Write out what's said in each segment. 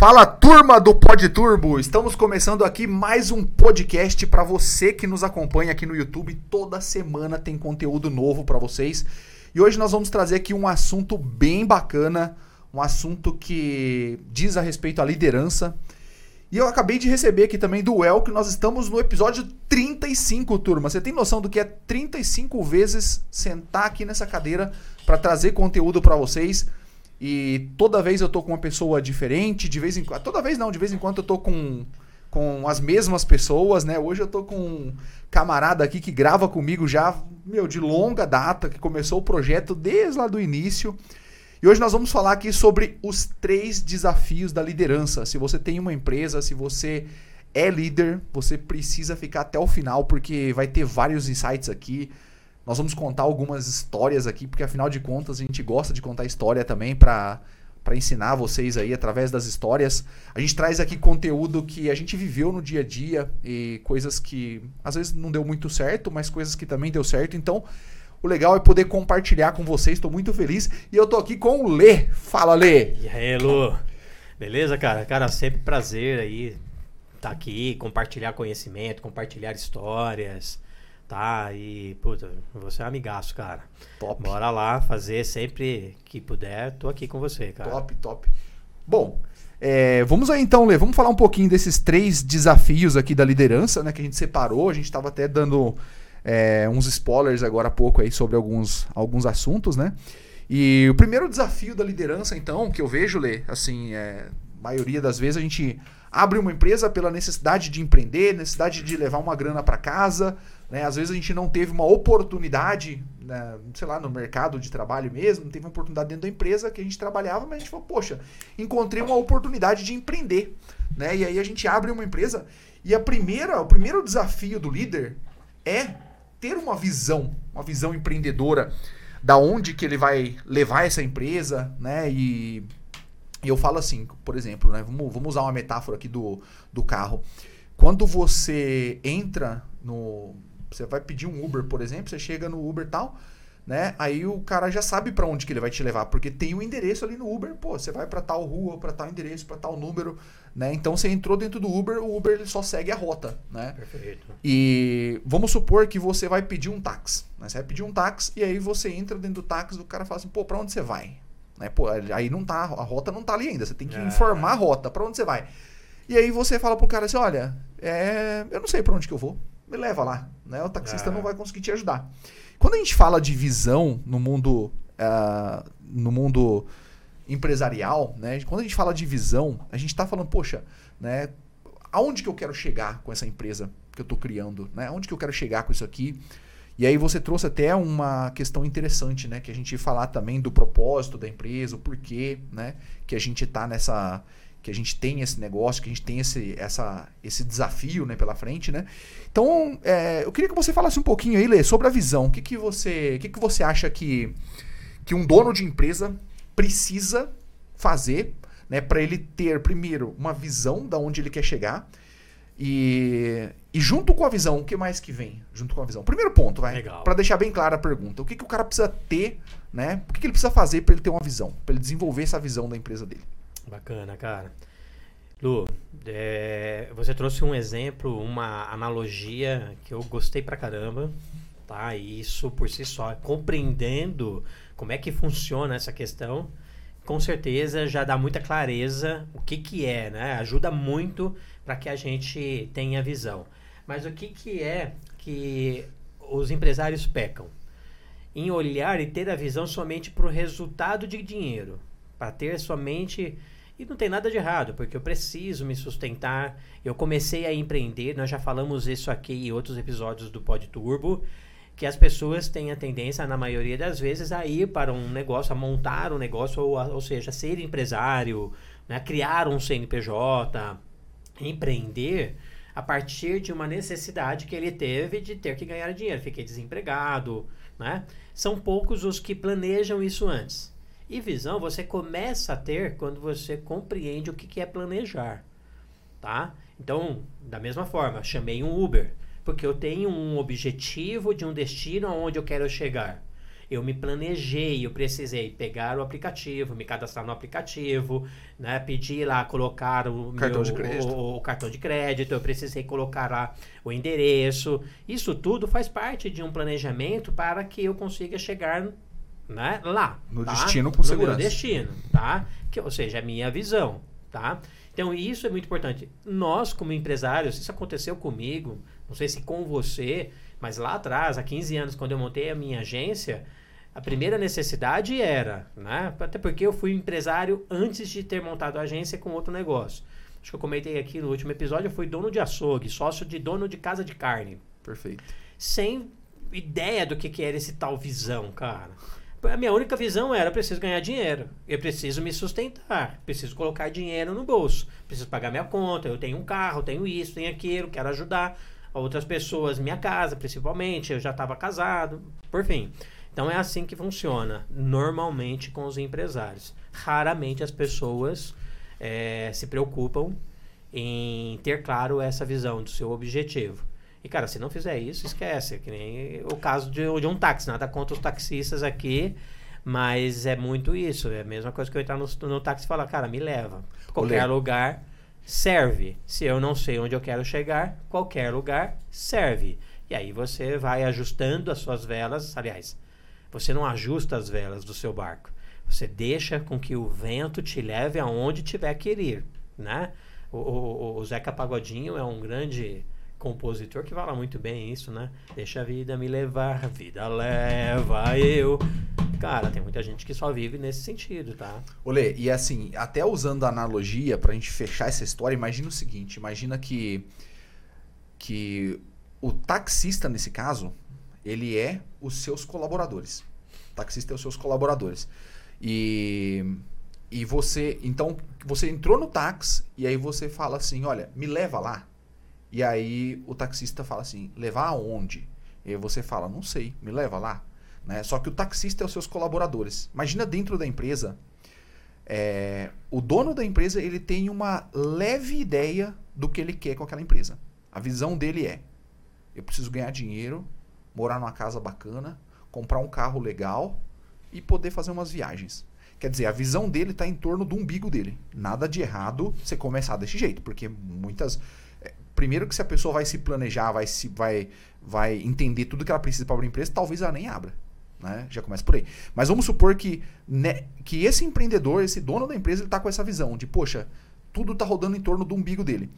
Fala turma do Pod Turbo, estamos começando aqui mais um podcast para você que nos acompanha aqui no YouTube. Toda semana tem conteúdo novo para vocês. E hoje nós vamos trazer aqui um assunto bem bacana, um assunto que diz a respeito à liderança. E eu acabei de receber aqui também do El que nós estamos no episódio 35, turma. Você tem noção do que é 35 vezes sentar aqui nessa cadeira para trazer conteúdo para vocês? E toda vez eu tô com uma pessoa diferente, de vez em quando. Toda vez não, de vez em quando eu tô com, com as mesmas pessoas, né? Hoje eu tô com um camarada aqui que grava comigo já, meu, de longa data, que começou o projeto desde lá do início. E hoje nós vamos falar aqui sobre os três desafios da liderança. Se você tem uma empresa, se você é líder, você precisa ficar até o final, porque vai ter vários insights aqui nós vamos contar algumas histórias aqui, porque afinal de contas a gente gosta de contar história também para para ensinar vocês aí através das histórias. A gente traz aqui conteúdo que a gente viveu no dia a dia e coisas que às vezes não deu muito certo, mas coisas que também deu certo. Então, o legal é poder compartilhar com vocês. Estou muito feliz e eu tô aqui com o Lê. Fala, Lê. E aí, Lu? Beleza, cara? Cara, sempre prazer aí estar tá aqui, compartilhar conhecimento, compartilhar histórias tá? E, puta, você é um amigaço, cara. Top. Bora lá fazer sempre que puder. Tô aqui com você, cara. Top, top. Bom, é, vamos aí então, Lê, vamos falar um pouquinho desses três desafios aqui da liderança, né? Que a gente separou. A gente estava até dando é, uns spoilers agora há pouco aí sobre alguns, alguns assuntos, né? E o primeiro desafio da liderança, então, que eu vejo, Lê, assim, é, maioria das vezes a gente abre uma empresa pela necessidade de empreender, necessidade de levar uma grana para casa, né? Às vezes a gente não teve uma oportunidade, né, sei lá, no mercado de trabalho mesmo, não teve uma oportunidade dentro da empresa que a gente trabalhava, mas a gente falou, poxa, encontrei uma oportunidade de empreender. Né? E aí a gente abre uma empresa e a primeira, o primeiro desafio do líder é ter uma visão, uma visão empreendedora da onde que ele vai levar essa empresa, né? E, eu falo assim, por exemplo, né? Vamos, vamos usar uma metáfora aqui do, do carro. Quando você entra no, você vai pedir um Uber, por exemplo, você chega no Uber tal, né? Aí o cara já sabe para onde que ele vai te levar, porque tem o um endereço ali no Uber, pô, você vai para tal rua, para tal endereço, para tal número, né? Então você entrou dentro do Uber, o Uber ele só segue a rota, né? Perfeito. E vamos supor que você vai pedir um táxi, né? Você vai pedir um táxi e aí você entra dentro do táxi, o cara fala assim, pô, para onde você vai? Né? Pô, aí não tá, a rota não tá ali ainda, você tem que é. informar a rota, para onde você vai? E aí você fala pro cara assim, olha, é, eu não sei para onde que eu vou me leva lá. Né? O taxista é. não vai conseguir te ajudar. Quando a gente fala de visão no mundo, uh, no mundo empresarial, né? quando a gente fala de visão, a gente está falando, poxa, né? aonde que eu quero chegar com essa empresa que eu estou criando? Né? Aonde que eu quero chegar com isso aqui? E aí você trouxe até uma questão interessante, né? Que a gente ia falar também do propósito da empresa, o porquê, né? Que a gente está nessa que a gente tem esse negócio, que a gente tem esse, essa, esse desafio né, pela frente, né? Então, é, eu queria que você falasse um pouquinho aí, Lê, sobre a visão. O que, que, você, o que, que você acha que, que um dono de empresa precisa fazer né, para ele ter, primeiro, uma visão da onde ele quer chegar e, e junto com a visão, o que mais que vem junto com a visão? Primeiro ponto, vai, para deixar bem clara a pergunta. O que, que o cara precisa ter, né? O que, que ele precisa fazer para ele ter uma visão, para ele desenvolver essa visão da empresa dele? Bacana, cara. Lu, é, você trouxe um exemplo, uma analogia que eu gostei pra caramba, tá? E isso por si só, compreendendo como é que funciona essa questão, com certeza já dá muita clareza o que que é, né? Ajuda muito para que a gente tenha visão. Mas o que que é que os empresários pecam? Em olhar e ter a visão somente para o resultado de dinheiro, para ter somente e não tem nada de errado, porque eu preciso me sustentar. Eu comecei a empreender, nós já falamos isso aqui em outros episódios do Pod Turbo, que as pessoas têm a tendência, na maioria das vezes, a ir para um negócio, a montar um negócio, ou, ou seja, ser empresário, né, criar um CNPJ, empreender a partir de uma necessidade que ele teve de ter que ganhar dinheiro. Fiquei desempregado, né? São poucos os que planejam isso antes. E visão você começa a ter quando você compreende o que, que é planejar, tá? Então, da mesma forma, chamei um Uber, porque eu tenho um objetivo de um destino aonde eu quero chegar. eu me planejei, eu precisei pegar o aplicativo, me cadastrar no aplicativo, né, pedir lá, colocar o cartão, meu, de crédito. O, o cartão de crédito, eu precisei colocar lá o endereço. Isso tudo faz parte de um planejamento para que eu consiga chegar né, lá. No tá? destino com no segurança. meu destino, tá? Que, ou seja, a minha visão, tá? Então, isso é muito importante. Nós, como empresários, isso aconteceu comigo, não sei se com você, mas lá atrás, há 15 anos, quando eu montei a minha agência, a primeira necessidade era, né? Até porque eu fui empresário antes de ter montado a agência com outro negócio. Acho que eu comentei aqui no último episódio, eu fui dono de açougue, sócio de dono de casa de carne. Perfeito. Sem ideia do que, que era esse tal visão, cara. A minha única visão era: preciso ganhar dinheiro, eu preciso me sustentar, preciso colocar dinheiro no bolso, preciso pagar minha conta. Eu tenho um carro, tenho isso, tenho aquilo, quero ajudar outras pessoas, minha casa principalmente. Eu já estava casado, por fim. Então é assim que funciona normalmente com os empresários. Raramente as pessoas é, se preocupam em ter claro essa visão do seu objetivo. E, cara, se não fizer isso, esquece. Que nem o caso de, de um táxi. Nada contra os taxistas aqui, mas é muito isso. É a mesma coisa que eu entrar no, no táxi e falar, cara, me leva. Qualquer Olê. lugar serve. Se eu não sei onde eu quero chegar, qualquer lugar serve. E aí você vai ajustando as suas velas. Aliás, você não ajusta as velas do seu barco. Você deixa com que o vento te leve aonde tiver que ir, né? O, o, o Zeca Pagodinho é um grande compositor que fala muito bem isso, né? Deixa a vida me levar, vida leva eu. Cara, tem muita gente que só vive nesse sentido, tá? Olê, e assim, até usando a analogia pra gente fechar essa história, imagina o seguinte, imagina que que o taxista nesse caso, ele é os seus colaboradores. O taxista é os seus colaboradores. E e você, então, você entrou no táxi e aí você fala assim, olha, me leva lá. E aí o taxista fala assim, levar aonde? E aí você fala, não sei, me leva lá. Né? Só que o taxista é os seus colaboradores. Imagina dentro da empresa, é, o dono da empresa ele tem uma leve ideia do que ele quer com aquela empresa. A visão dele é: eu preciso ganhar dinheiro, morar numa casa bacana, comprar um carro legal e poder fazer umas viagens. Quer dizer, a visão dele está em torno do umbigo dele. Nada de errado você começar desse jeito, porque muitas primeiro que se a pessoa vai se planejar, vai se vai vai entender tudo que ela precisa para abrir empresa, talvez ela nem abra. Né? Já começa por aí. Mas vamos supor que, né, que esse empreendedor, esse dono da empresa, ele está com essa visão de, poxa, tudo está rodando em torno do umbigo dele.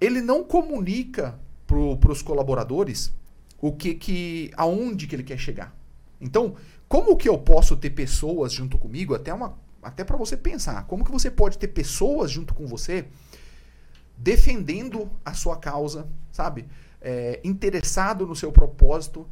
Ele não comunica para os colaboradores o que que, aonde que ele quer chegar. Então, como que eu posso ter pessoas junto comigo, até uma, até para você pensar, como que você pode ter pessoas junto com você defendendo a sua causa, sabe? É, interessado no seu propósito,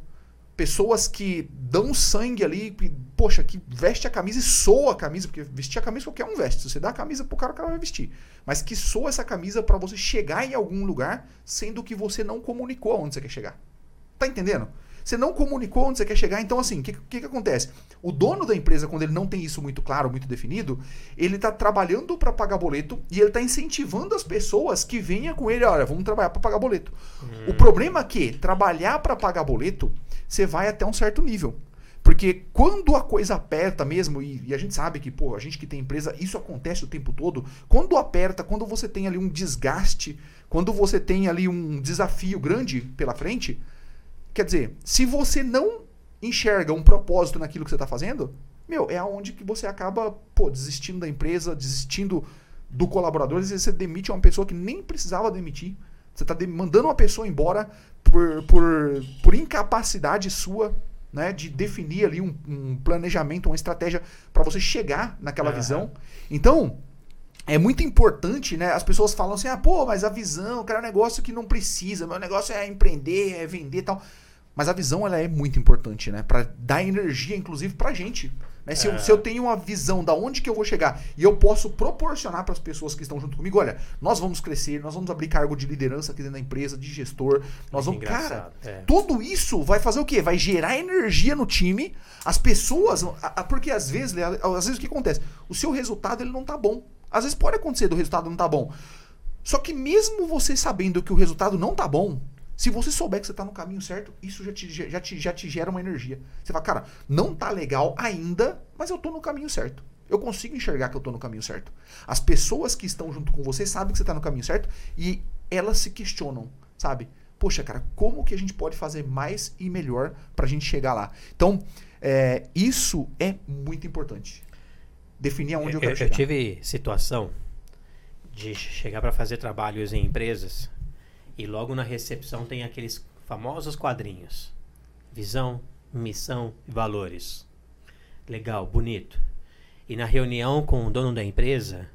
pessoas que dão sangue ali, que, poxa, que veste a camisa e soa a camisa, porque vestir a camisa qualquer um veste. Se você dá a camisa pro cara, o cara vai vestir. Mas que soa essa camisa para você chegar em algum lugar, sendo que você não comunicou aonde você quer chegar. Tá entendendo? Você não comunicou onde você quer chegar, então assim, o que, que, que acontece? O dono da empresa, quando ele não tem isso muito claro, muito definido, ele está trabalhando para pagar boleto e ele está incentivando as pessoas que venham com ele, olha, vamos trabalhar para pagar boleto. Hum. O problema é que trabalhar para pagar boleto, você vai até um certo nível. Porque quando a coisa aperta mesmo, e, e, a gente sabe que, pô, a gente que tem empresa, isso acontece o tempo todo. Quando aperta, quando você tem ali um desgaste, quando você tem ali um desafio grande pela frente, Quer dizer, se você não enxerga um propósito naquilo que você está fazendo, meu, é aonde que você acaba, pô, desistindo da empresa, desistindo do colaborador. Às vezes você demite uma pessoa que nem precisava demitir. Você está mandando uma pessoa embora por, por, por incapacidade sua né, de definir ali um, um planejamento, uma estratégia para você chegar naquela Uhum. visão. Então, é muito importante, né? As pessoas falam assim, ah, pô, mas a visão, cara, é um negócio que não precisa, meu negócio é empreender, é vender e tal. Mas a visão, ela é muito importante, né? Pra dar energia, inclusive, pra gente. Né? Se, eu, É. se eu tenho uma visão da onde que eu vou chegar e eu posso proporcionar para as pessoas que estão junto comigo, olha, nós vamos crescer, nós vamos abrir cargo de liderança aqui dentro da empresa, de gestor, nós Que vamos... Cara, é. tudo isso vai fazer o quê? Vai gerar energia no time, as pessoas... Porque às vezes, às vezes o que acontece? O seu resultado, ele não tá bom. Às vezes pode acontecer do resultado não tá bom. Só que mesmo você sabendo que o resultado não tá bom, Se você souber que você está no caminho certo, isso já te, já, te, já te gera uma energia. Você fala, cara, não tá legal ainda, mas eu tô no caminho certo. Eu consigo enxergar que eu tô no caminho certo. As pessoas que estão junto com você sabem que você tá no caminho certo e elas se questionam, sabe? Poxa, cara, como que a gente pode fazer mais e melhor pra gente chegar lá? Então, é, isso é muito importante. Definir aonde eu, eu quero eu, chegar. Eu tive situação de chegar para fazer trabalhos em empresas e logo na recepção tem aqueles famosos quadrinhos: visão, missão e valores. Legal, bonito. E na reunião com o dono da empresa,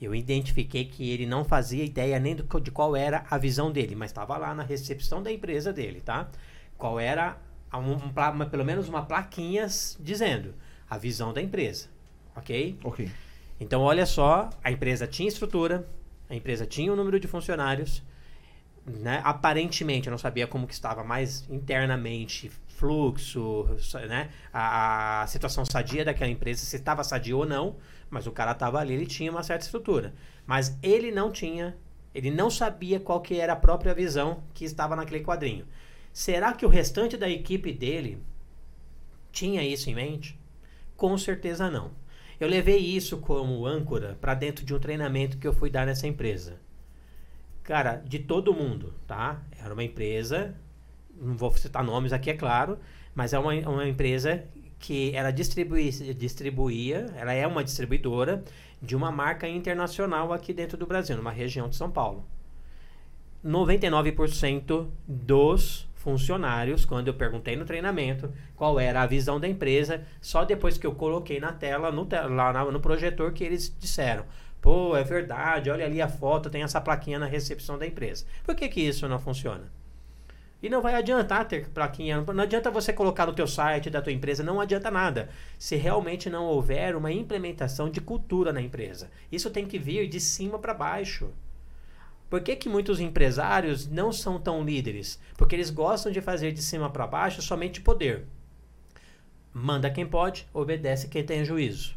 eu identifiquei que ele não fazia ideia nem do, de qual era a visão dele, mas estava lá na recepção da empresa dele, tá? Qual era, um, um, pelo menos uma plaquinha dizendo a visão da empresa, ok? Ok. Então, olha só, a empresa tinha estrutura, a empresa tinha o um número de funcionários, né? Aparentemente, eu não sabia como que estava mais internamente, fluxo, né? A, a, situação sadia daquela empresa, se estava sadia ou não, mas o cara estava ali, ele tinha uma certa estrutura. Mas ele não tinha, ele não sabia qual que era a própria visão que estava naquele quadrinho. Será que o restante da equipe dele tinha isso em mente? Com certeza não. Eu levei isso como âncora para dentro de um treinamento que eu fui dar nessa empresa. Cara, de todo mundo, tá? Era uma empresa, não vou citar nomes aqui, é claro, mas é uma, uma empresa que ela distribui, distribuía, ela é uma distribuidora de uma marca internacional aqui dentro do Brasil, numa região de São Paulo. 99% dos funcionários, quando eu perguntei no treinamento qual era a visão da empresa, só depois que eu coloquei na tela, no, lá no projetor, que eles disseram: Pô, é verdade, olha ali a foto, tem essa plaquinha na recepção da empresa. Por que, que isso não funciona? E não vai adiantar ter plaquinha, não adianta você colocar no teu site da tua empresa, não adianta nada. Se realmente não houver uma implementação de cultura na empresa. Isso tem que vir de cima para baixo. Por que, que muitos empresários não são tão líderes? Porque eles gostam de fazer de cima para baixo somente poder. Manda quem pode, obedece quem tem juízo.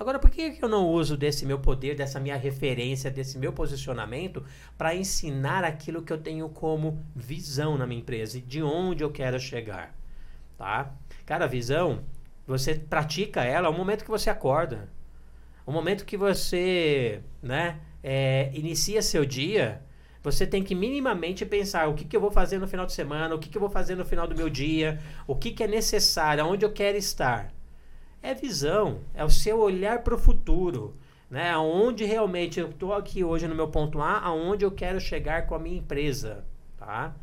Agora, por que eu não uso desse meu poder, dessa minha referência, desse meu posicionamento para ensinar aquilo que eu tenho como visão na minha empresa e de onde eu quero chegar? Tá? Cara, a visão, você pratica ela no momento que você acorda. O momento que você né, é, inicia seu dia, você tem que minimamente pensar o que, que eu vou fazer no final de semana, o que, que eu vou fazer no final do meu dia, o que, que é necessário, aonde eu quero estar é visão, é o seu olhar para o futuro, né? Aonde realmente eu estou aqui hoje no meu ponto A, aonde eu quero chegar com a minha empresa, tá?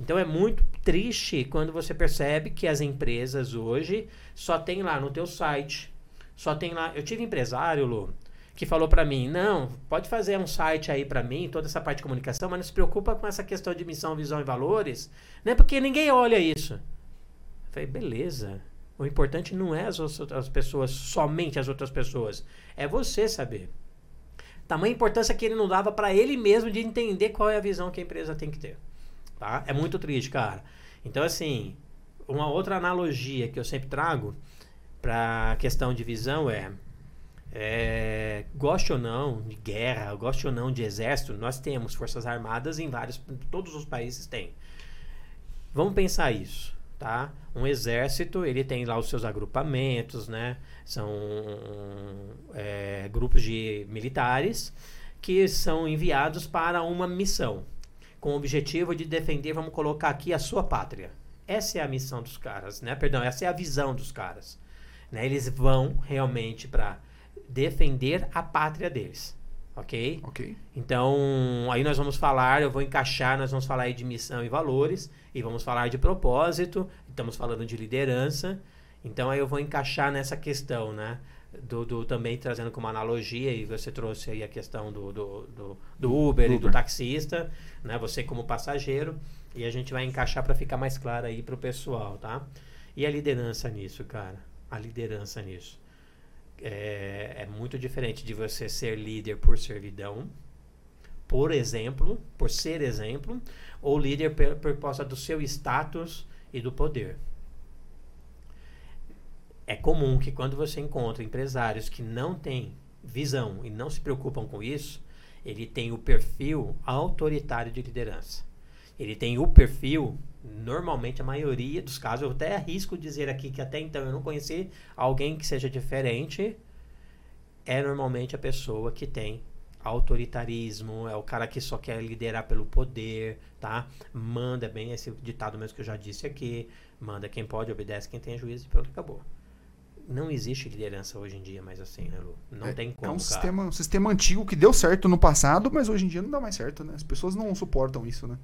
Então é muito triste quando você percebe que as empresas hoje só tem lá no teu site, só tem lá. Eu tive empresário, Lu, que falou para mim: "Não, pode fazer um site aí para mim, toda essa parte de comunicação, mas não se preocupa com essa questão de missão, visão e valores, né? Porque ninguém olha isso". Eu falei: "Beleza. O importante não é as, as pessoas, somente as outras pessoas. É você saber. Tamanha importância que ele não dava para ele mesmo de entender qual é a visão que a empresa tem que ter. Tá? É muito triste, cara. Então, assim, uma outra analogia que eu sempre trago para a questão de visão é, é, goste ou não de guerra, goste ou não de exército, nós temos forças armadas em vários, todos os países têm. Vamos pensar isso tá? Um exército, ele tem lá os seus agrupamentos, né? São é, grupos de militares que são enviados para uma missão com o objetivo de defender, vamos colocar aqui, a sua pátria. Essa é a missão dos caras, né? Perdão, essa é a visão dos caras. Né? Eles vão realmente para defender a pátria deles. Ok? Ok. Então, aí nós vamos falar, eu vou encaixar, nós vamos falar aí de missão e valores, e vamos falar de propósito, estamos falando de liderança. Então, aí eu vou encaixar nessa questão, né? Do, do, também trazendo como analogia, e você trouxe aí a questão do, do, do, do Uber, Uber, e do taxista, né? Você como passageiro, e a gente vai encaixar para ficar mais claro aí para o pessoal, tá? E a liderança nisso, cara? A liderança nisso é, é muito diferente de você ser líder por servidão, por exemplo, por ser exemplo, ou líder por, por causa do seu status e do poder. É comum que quando você encontra empresários que não têm visão e não se preocupam com isso, ele tem o perfil autoritário de liderança. ele tem o perfil, normalmente a maioria dos casos, eu até arrisco dizer aqui que até então eu não conheci alguém que seja diferente, é normalmente a pessoa que tem autoritarismo, é o cara que só quer liderar pelo poder, tá? Manda bem esse ditado mesmo que eu já disse aqui, manda quem pode, obedece quem tem juízo e pronto, acabou. Não existe liderança hoje em dia mais assim, né, Lu? Não é, tem como, É um cara. sistema, um sistema antigo que deu certo no passado, mas hoje em dia não dá mais certo, né? As pessoas não suportam isso, né?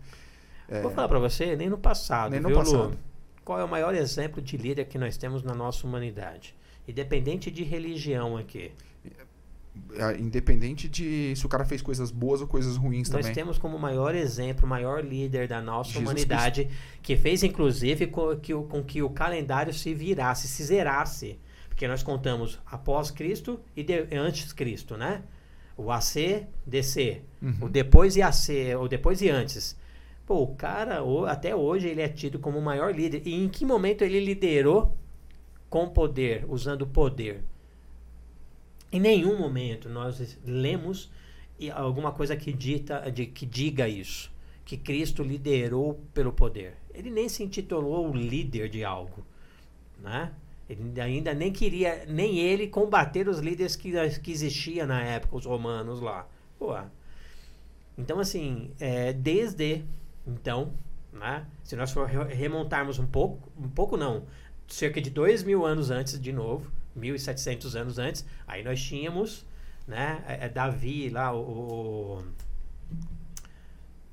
É, Vou falar pra você, nem no passado, Nem no viu, passado. Lu? Qual é o maior exemplo de líder que nós temos na nossa humanidade? Independente de religião aqui. Independente de se o cara fez coisas boas ou coisas ruins Nós também. temos como maior exemplo, maior líder da nossa Jesus humanidade, que fez inclusive com que, o, com que o calendário se virasse, se zerasse. Porque nós contamos após Cristo e de- antes Cristo, né? O AC, DC. Uhum. O depois e AC, o depois e antes. Pô, o cara, o- até hoje, ele é tido como o maior líder. E em que momento ele liderou com poder, usando o poder? Em nenhum momento nós lemos alguma coisa que, dita, de, que diga isso. Que Cristo liderou pelo poder. Ele nem se intitulou líder de algo. Né? Ele ainda nem queria, nem ele, combater os líderes que, que existiam na época, os romanos lá. Pô, então, assim, é, desde então, né, se nós remontarmos um pouco, um pouco não, cerca de dois mil anos antes, de novo, 1.700 anos antes, aí nós tínhamos, né, é, é Davi lá, o, o-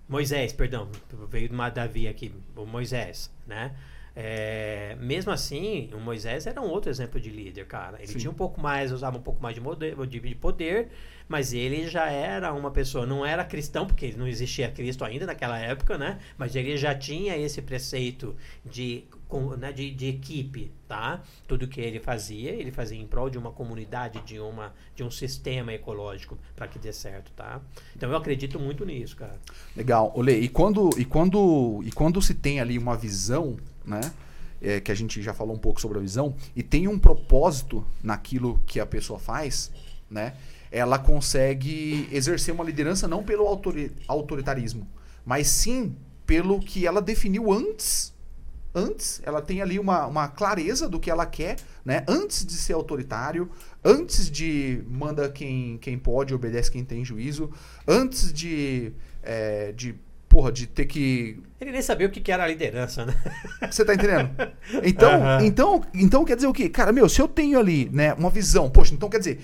Moisés, perdão, veio de uma Davi aqui, o Moisés, né? É, mesmo assim, o Moisés era um outro exemplo de líder, cara. Ele Sim. tinha um pouco mais, usava um pouco mais de, moder, de de poder, mas ele já era uma pessoa, não era cristão, porque não existia Cristo ainda naquela época, né? Mas ele já tinha esse preceito de, com- né, de, de equipe, tá? Tudo que ele fazia, ele fazia em prol de uma comunidade, de, uma, de um sistema ecológico para que dê certo, tá? Então eu acredito muito nisso, cara. Legal. Olê, e quando, e quando, e quando se tem ali uma visão, né? é, que a gente já falou um pouco sobre a visão, e tem um propósito naquilo que a pessoa faz, né? Ela consegue exercer uma liderança não pelo autori- autoritarismo, mas sim pelo que ela definiu antes. Antes, ela tem ali uma, uma clareza do que ela quer, né? Antes de ser autoritário, antes de manda quem, quem pode, obedece quem tem juízo, antes de, é, de porra, de ter que Ele nem sabia o que que era a liderança, né? você tá entendendo? Então, Aham. então, então quer dizer o quê? Cara, meu, se eu tenho ali, né, uma visão, poxa, então quer dizer,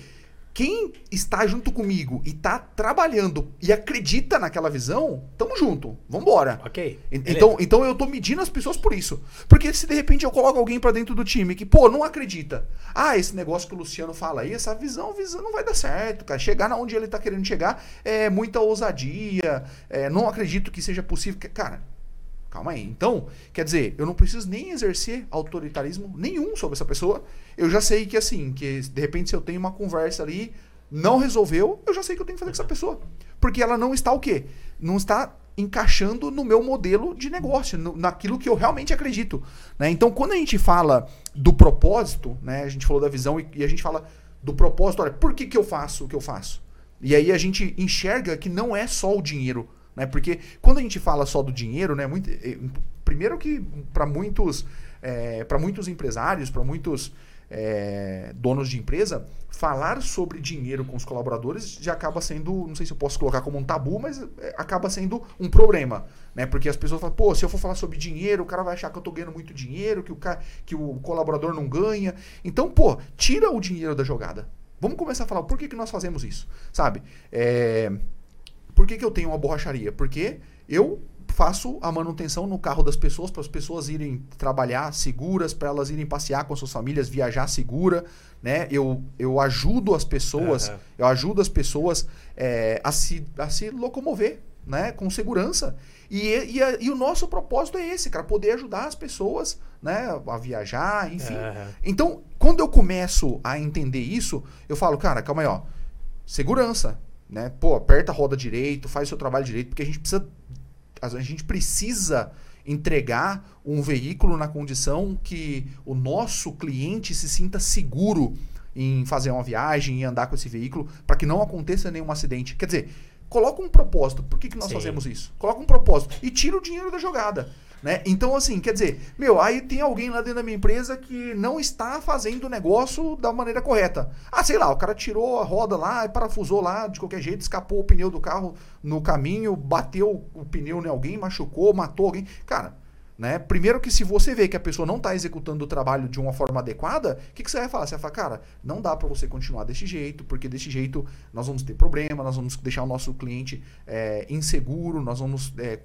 quem está junto comigo e tá trabalhando e acredita naquela visão, tamo junto. Vambora. Ok. Beleza. Então, então eu tô medindo as pessoas por isso. Porque se de repente eu coloco alguém pra dentro do time que, pô, não acredita. Ah, esse negócio que o Luciano fala aí, essa visão, visão não vai dar certo, cara. Chegar na onde ele tá querendo chegar é muita ousadia, é, não acredito que seja possível. Cara, calma aí. Então, quer dizer, eu não preciso nem exercer autoritarismo nenhum sobre essa pessoa. Eu já sei que assim, que de repente se eu tenho uma conversa ali, não resolveu, eu já sei que eu tenho que fazer com essa pessoa. Porque ela não está o quê? Não está encaixando no meu modelo de negócio, no- naquilo que eu realmente acredito. né? Então, quando a gente fala do propósito, né, a gente falou da visão e, e a gente fala do propósito, olha, por que, que eu faço o que eu faço? E aí a gente enxerga que não é só o dinheiro, né? Porque quando a gente fala só do dinheiro, né? Muito, eh, primeiro que para muitos, para muitos empresários, para muitos eh, donos de empresa, falar sobre dinheiro com os colaboradores já acaba sendo, não sei se eu posso colocar como um tabu, mas acaba sendo um problema, né? Porque as pessoas falam, pô, se eu for falar sobre dinheiro, o cara vai achar que eu tô ganhando muito dinheiro, que o, ca- que o colaborador não ganha. Então, pô, tira o dinheiro da jogada. Vamos começar a falar por que, que nós fazemos isso, sabe? É, por que, que eu tenho uma borracharia? Porque eu faço a manutenção no carro das pessoas para as pessoas irem trabalhar seguras, para elas irem passear com as suas famílias, viajar segura, né? Eu, eu ajudo as pessoas, Aham. eu ajudo as pessoas é, a, se, a se locomover, né? Com segurança. E, e, a- e o nosso propósito é esse, cara, poder ajudar as pessoas, né? A viajar, enfim. Aham. Então, quando eu começo a entender isso, eu falo, cara, calma aí, ó. Segurança, né? Pô, aperta a roda direito, faz o seu trabalho direito, porque a gente precisa a gente precisa entregar um veículo na condição que o nosso cliente se sinta seguro em fazer uma viagem e andar com esse veículo para que não aconteça nenhum acidente. Quer dizer, Coloca um propósito. Por que, que nós Sim. fazemos isso? Coloca um propósito. E tira o dinheiro da jogada. Né? Então, assim, quer dizer, meu, aí tem alguém lá dentro da minha empresa que não está fazendo o negócio da maneira correta. Ah, sei lá, o cara tirou a roda lá parafusou lá de qualquer jeito, escapou o pneu do carro no caminho, bateu o pneu em alguém, machucou, matou alguém. Cara, né? Primeiro que se você vê que a pessoa não está executando o trabalho de uma forma adequada, o que, que você vai falar? Você vai falar, cara, não dá para você continuar desse jeito, porque desse jeito nós vamos ter problema, nós vamos deixar o nosso cliente é, inseguro, nós vamos é,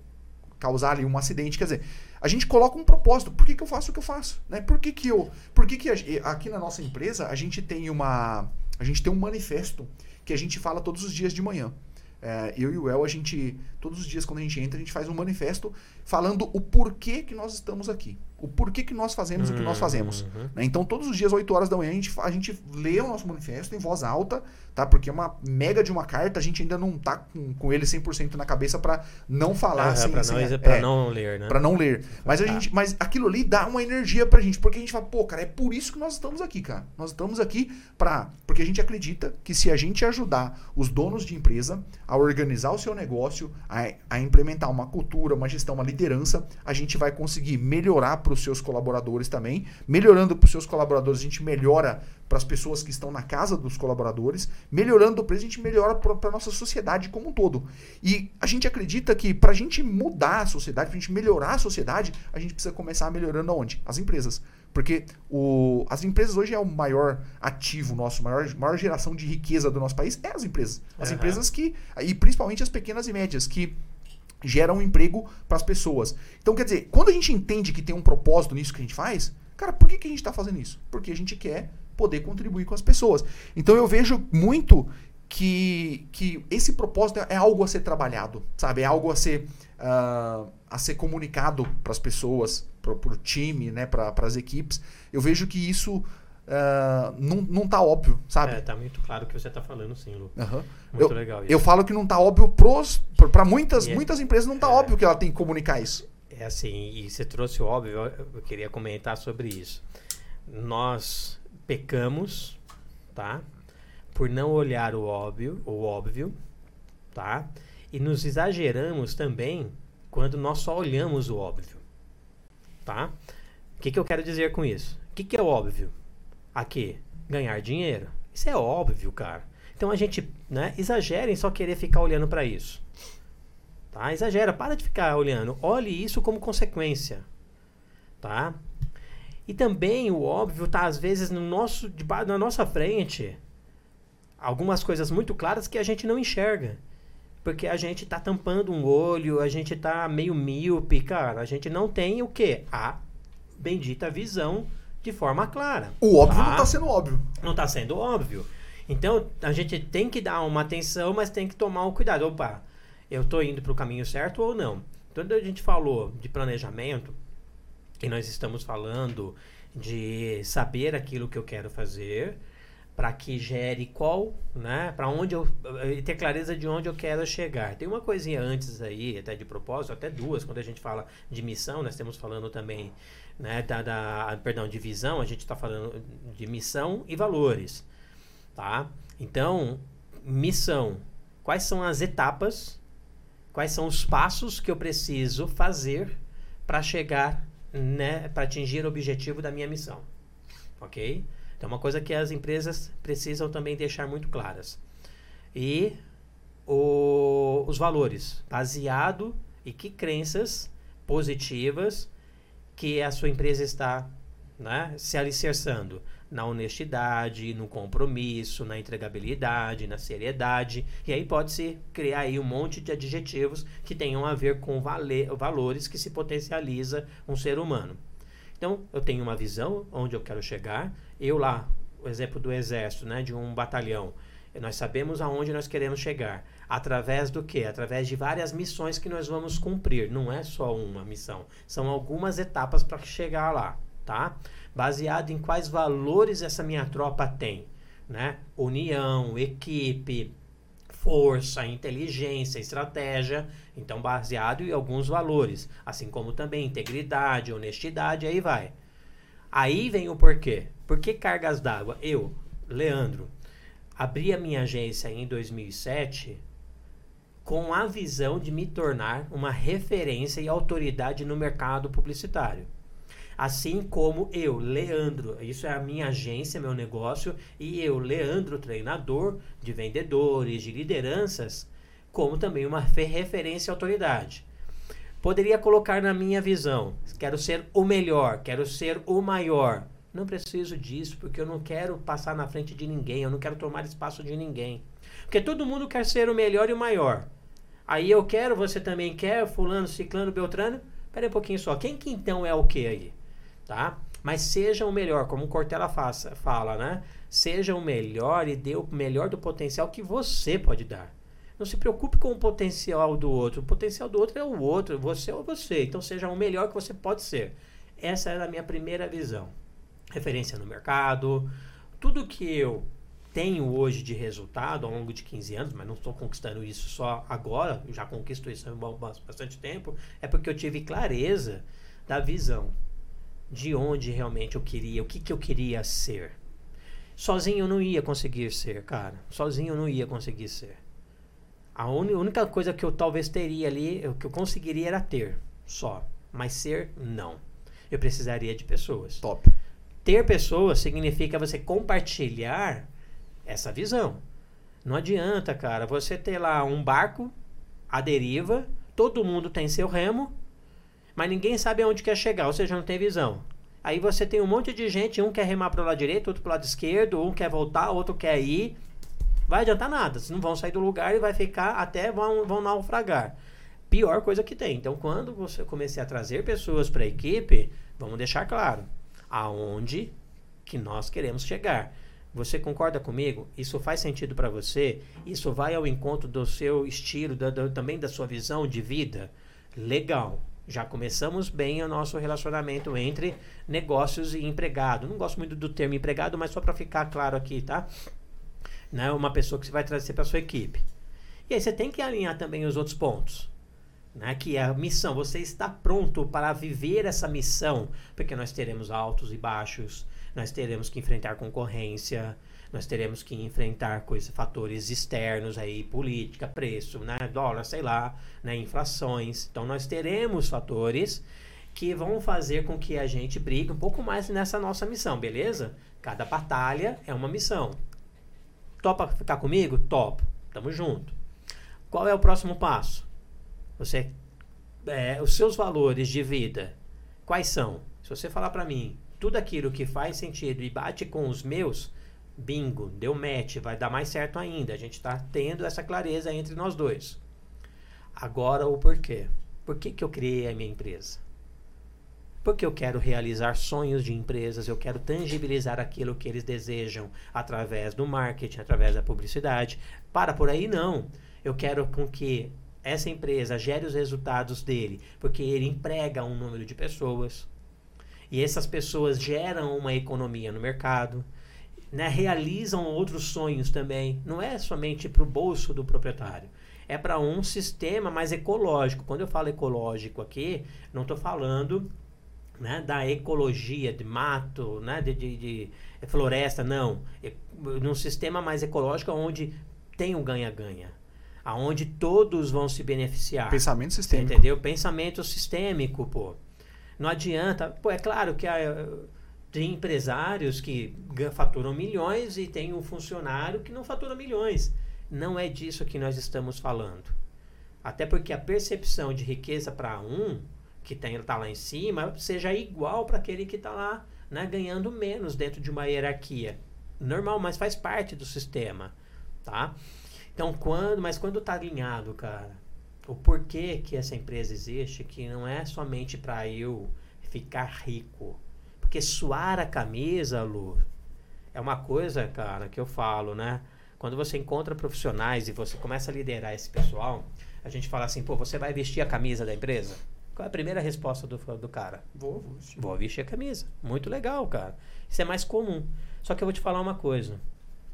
causar ali um acidente. Quer dizer, a gente coloca um propósito. Por que, que eu faço o que eu faço? Né? Por que, que eu. Por que, que a- aqui na nossa empresa a gente tem uma. A gente tem um manifesto que a gente fala todos os dias de manhã. É, eu e o El, a gente, todos os dias quando a gente entra, a gente faz um manifesto falando o porquê que nós estamos aqui. O porquê que nós fazemos o que nós fazemos. Uhum. né? Então, todos os dias, 8 horas da manhã, a gente, a gente lê o nosso manifesto em voz alta, tá? Porque é uma mega de uma carta, a gente ainda não tá com, com ele 100% na cabeça para não falar Ah, sem, pra, sem- não, pra é, não ler, né? Pra não ler. Mas, a Tá. gente, mas aquilo ali dá uma energia pra gente. Porque a gente fala, pô, cara, é por isso que nós estamos aqui, cara. Nós estamos aqui pra. Porque a gente acredita que se a gente ajudar os donos de empresa a organizar o seu negócio, a, a implementar uma cultura, uma gestão, uma liderança, a gente vai conseguir melhorar para os seus colaboradores também. Melhorando para os seus colaboradores, a gente melhora para as pessoas que estão na casa dos colaboradores. Melhorando para a gente melhora para a nossa sociedade como um todo. E a gente acredita que para a gente mudar a sociedade, para a gente melhorar a sociedade, a gente precisa começar melhorando aonde? As empresas. Porque o, as empresas hoje é o maior ativo nosso, maior, maior geração de riqueza do nosso país é as empresas. As Aham. empresas que, e principalmente as pequenas e médias, que geram emprego para as pessoas. Então, quer dizer, quando a gente entende que tem um propósito nisso que a gente faz, cara, por que, que a gente está fazendo isso? Porque a gente quer poder contribuir com as pessoas. Então, eu vejo muito que, que esse propósito é algo a ser trabalhado, sabe? É algo a ser, ah, a ser comunicado para as pessoas, para o time, né? para as equipes. Eu vejo que isso ah, não, não tá óbvio, sabe? É, tá muito claro o que você tá falando, sim, Lu. Aham. Muito Eu- legal isso. Eu falo que não tá óbvio pros para muitas é- muitas empresas não tá é. óbvio que ela tem que comunicar isso. É assim, e você trouxe o óbvio, eu, eu queria comentar sobre isso. Nós pecamos, tá? Por não olhar o óbvio, o óbvio, tá? E nos exageramos também quando nós só olhamos o óbvio, tá? O que, que eu quero dizer com isso? O que, que é óbvio? Aqui, ganhar dinheiro. Isso é óbvio, cara. Então a gente, né, exagera em só querer ficar olhando para isso. Tá? Exagera, para de ficar olhando. Olhe isso como consequência. Tá? E também o óbvio tá às vezes no nosso deba- na nossa frente algumas coisas muito claras que a gente não enxerga. Porque a gente tá tampando um olho, a gente tá meio míope, cara. A gente não tem o quê? A bendita visão de forma clara. O óbvio Tá? não tá sendo óbvio. não está sendo óbvio. Então, a gente tem que dar uma atenção, mas tem que tomar um cuidado. Opa, eu estou indo para o caminho certo ou não? Quando a gente falou de planejamento, e nós estamos falando de saber aquilo que eu quero fazer, para que gere qual, né? Para onde eu eh, ter clareza de onde eu quero chegar. Tem uma coisinha antes aí, até de propósito, até duas, quando a gente fala de missão, nós estamos falando também, né, da, da perdão, de visão, a gente está falando de missão e valores, tá? Então, missão, quais são as etapas, quais são os passos que eu preciso fazer para chegar, né, para atingir o objetivo da minha missão, ok? Então, uma coisa que as empresas precisam também deixar muito claras. E o- os valores, baseado em que crenças positivas que a sua empresa está né, se alicerçando na honestidade, no compromisso, na entregabilidade, na seriedade. E aí pode-se criar aí um monte de adjetivos que tenham a ver com valores que se potencializa um ser humano. Então, eu tenho uma visão onde eu quero chegar. Eu lá, o exemplo do exército, né, de um batalhão. Nós sabemos aonde nós queremos chegar. Através do quê? Através de várias missões que nós vamos cumprir. Não é só uma missão. São algumas etapas para chegar lá, tá? Baseado em quais valores essa minha tropa tem, né? União, equipe, força, inteligência, estratégia. Então, baseado em alguns valores, assim como também integridade, honestidade, aí vai. Aí vem o porquê. Por que cargas d'água? Eu, Leandro, abri a minha agência em 2007 com a visão de me tornar uma referência e autoridade no mercado publicitário. Assim como eu, Leandro, isso é a minha agência, meu negócio, e eu, Leandro, treinador de vendedores, de lideranças, como também uma referência e autoridade. Poderia colocar na minha visão: quero ser o melhor, quero ser o maior. Não preciso disso, porque eu não quero passar na frente de ninguém, eu não quero tomar espaço de ninguém. Porque todo mundo quer ser o melhor e o maior. Aí eu quero, você também quer, fulano, ciclano, beltrano. Pera um pouquinho só. Quem que então é o que aí? Tá? Mas seja o melhor, como o Cortella faça, fala, né? Seja o melhor e dê o melhor do potencial que você pode dar. Não se preocupe com o potencial do outro. O potencial do outro é o outro, você é você. Então seja o melhor que você pode ser. Essa era a minha primeira visão. Referência no mercado, tudo que eu tenho hoje de resultado ao longo de 15 anos, mas não estou conquistando isso só agora, já conquisto isso há bastante tempo, é porque eu tive clareza da visão de onde realmente eu queria, o que, que eu queria ser. Sozinho eu não ia conseguir ser, cara. Sozinho eu não ia conseguir ser. A única coisa que eu talvez teria ali, o que eu conseguiria era ter, só. Mas ser, não. Eu precisaria de pessoas. Top. Ter pessoas significa você compartilhar essa visão. Não adianta, cara, você ter lá um barco à deriva, todo mundo tem seu remo, mas ninguém sabe aonde quer chegar, ou seja, não tem visão. Aí você tem um monte de gente, um quer remar para o lado direito, outro para o lado esquerdo, um quer voltar, outro quer ir. Vai adiantar nada, vocês não vão sair do lugar e vai ficar até vão, vão naufragar. Pior coisa que tem. Então, quando você comecei a trazer pessoas para a equipe, vamos deixar claro aonde que nós queremos chegar. Você concorda comigo? Isso faz sentido para você? Isso vai ao encontro do seu estilo, da, da, também da sua visão de vida? Legal. Já começamos bem o nosso relacionamento entre negócios e empregado. Não gosto muito do termo empregado, mas só para ficar claro aqui, tá? Não é uma pessoa que você vai trazer para sua equipe. E aí você tem que alinhar também os outros pontos. Né, que é a missão, você está pronto para viver essa missão, porque nós teremos altos e baixos, nós teremos que enfrentar concorrência, nós teremos que enfrentar coisas, fatores externos aí, política, preço, né, dólar, sei lá, né, inflações. Então nós teremos fatores que vão fazer com que a gente brigue um pouco mais nessa nossa missão, beleza? Cada batalha é uma missão. Topa ficar comigo? Top. Tamo junto. Qual é o próximo passo? Você, é, os seus valores de vida, quais são? Se você falar para mim, tudo aquilo que faz sentido e bate com os meus, bingo, deu match, vai dar mais certo ainda. A gente está tendo essa clareza entre nós dois. Agora o porquê. Por que, que eu criei a minha empresa? Porque eu quero realizar sonhos de empresas, eu quero tangibilizar aquilo que eles desejam através do marketing, através da publicidade. Para por aí não. Eu quero com que essa empresa gere os resultados dele, porque ele emprega um número de pessoas, e essas pessoas geram uma economia no mercado, né? realizam outros sonhos também. Não é somente para o bolso do proprietário. É para um sistema mais ecológico. Quando eu falo ecológico aqui, não estou falando né, da ecologia de mato, né, de, de, de floresta, não. É, num sistema mais ecológico onde tem um ganha-ganha. Aonde todos vão se beneficiar. Pensamento sistêmico. Entendeu? Pensamento sistêmico, pô. Não adianta. Pô, é claro que tem empresários que faturam milhões e tem um funcionário que não fatura milhões. Não é disso que nós estamos falando. Até porque a percepção de riqueza para um que está lá em cima seja igual para aquele que está lá né, ganhando menos dentro de uma hierarquia. Normal, mas faz parte do sistema. Tá? Então, quando, mas quando está alinhado, cara, o porquê que essa empresa existe, que não é somente para eu ficar rico. Porque suar a camisa, Lu, é uma coisa, cara, que eu falo, né? Quando você encontra profissionais e você começa a liderar esse pessoal, a gente fala assim, pô, você vai vestir a camisa da empresa? Qual é a primeira resposta do, do cara? Vou, vou vestir. Vou vestir a camisa. Muito legal, cara. Isso é mais comum. Só que eu vou te falar uma coisa.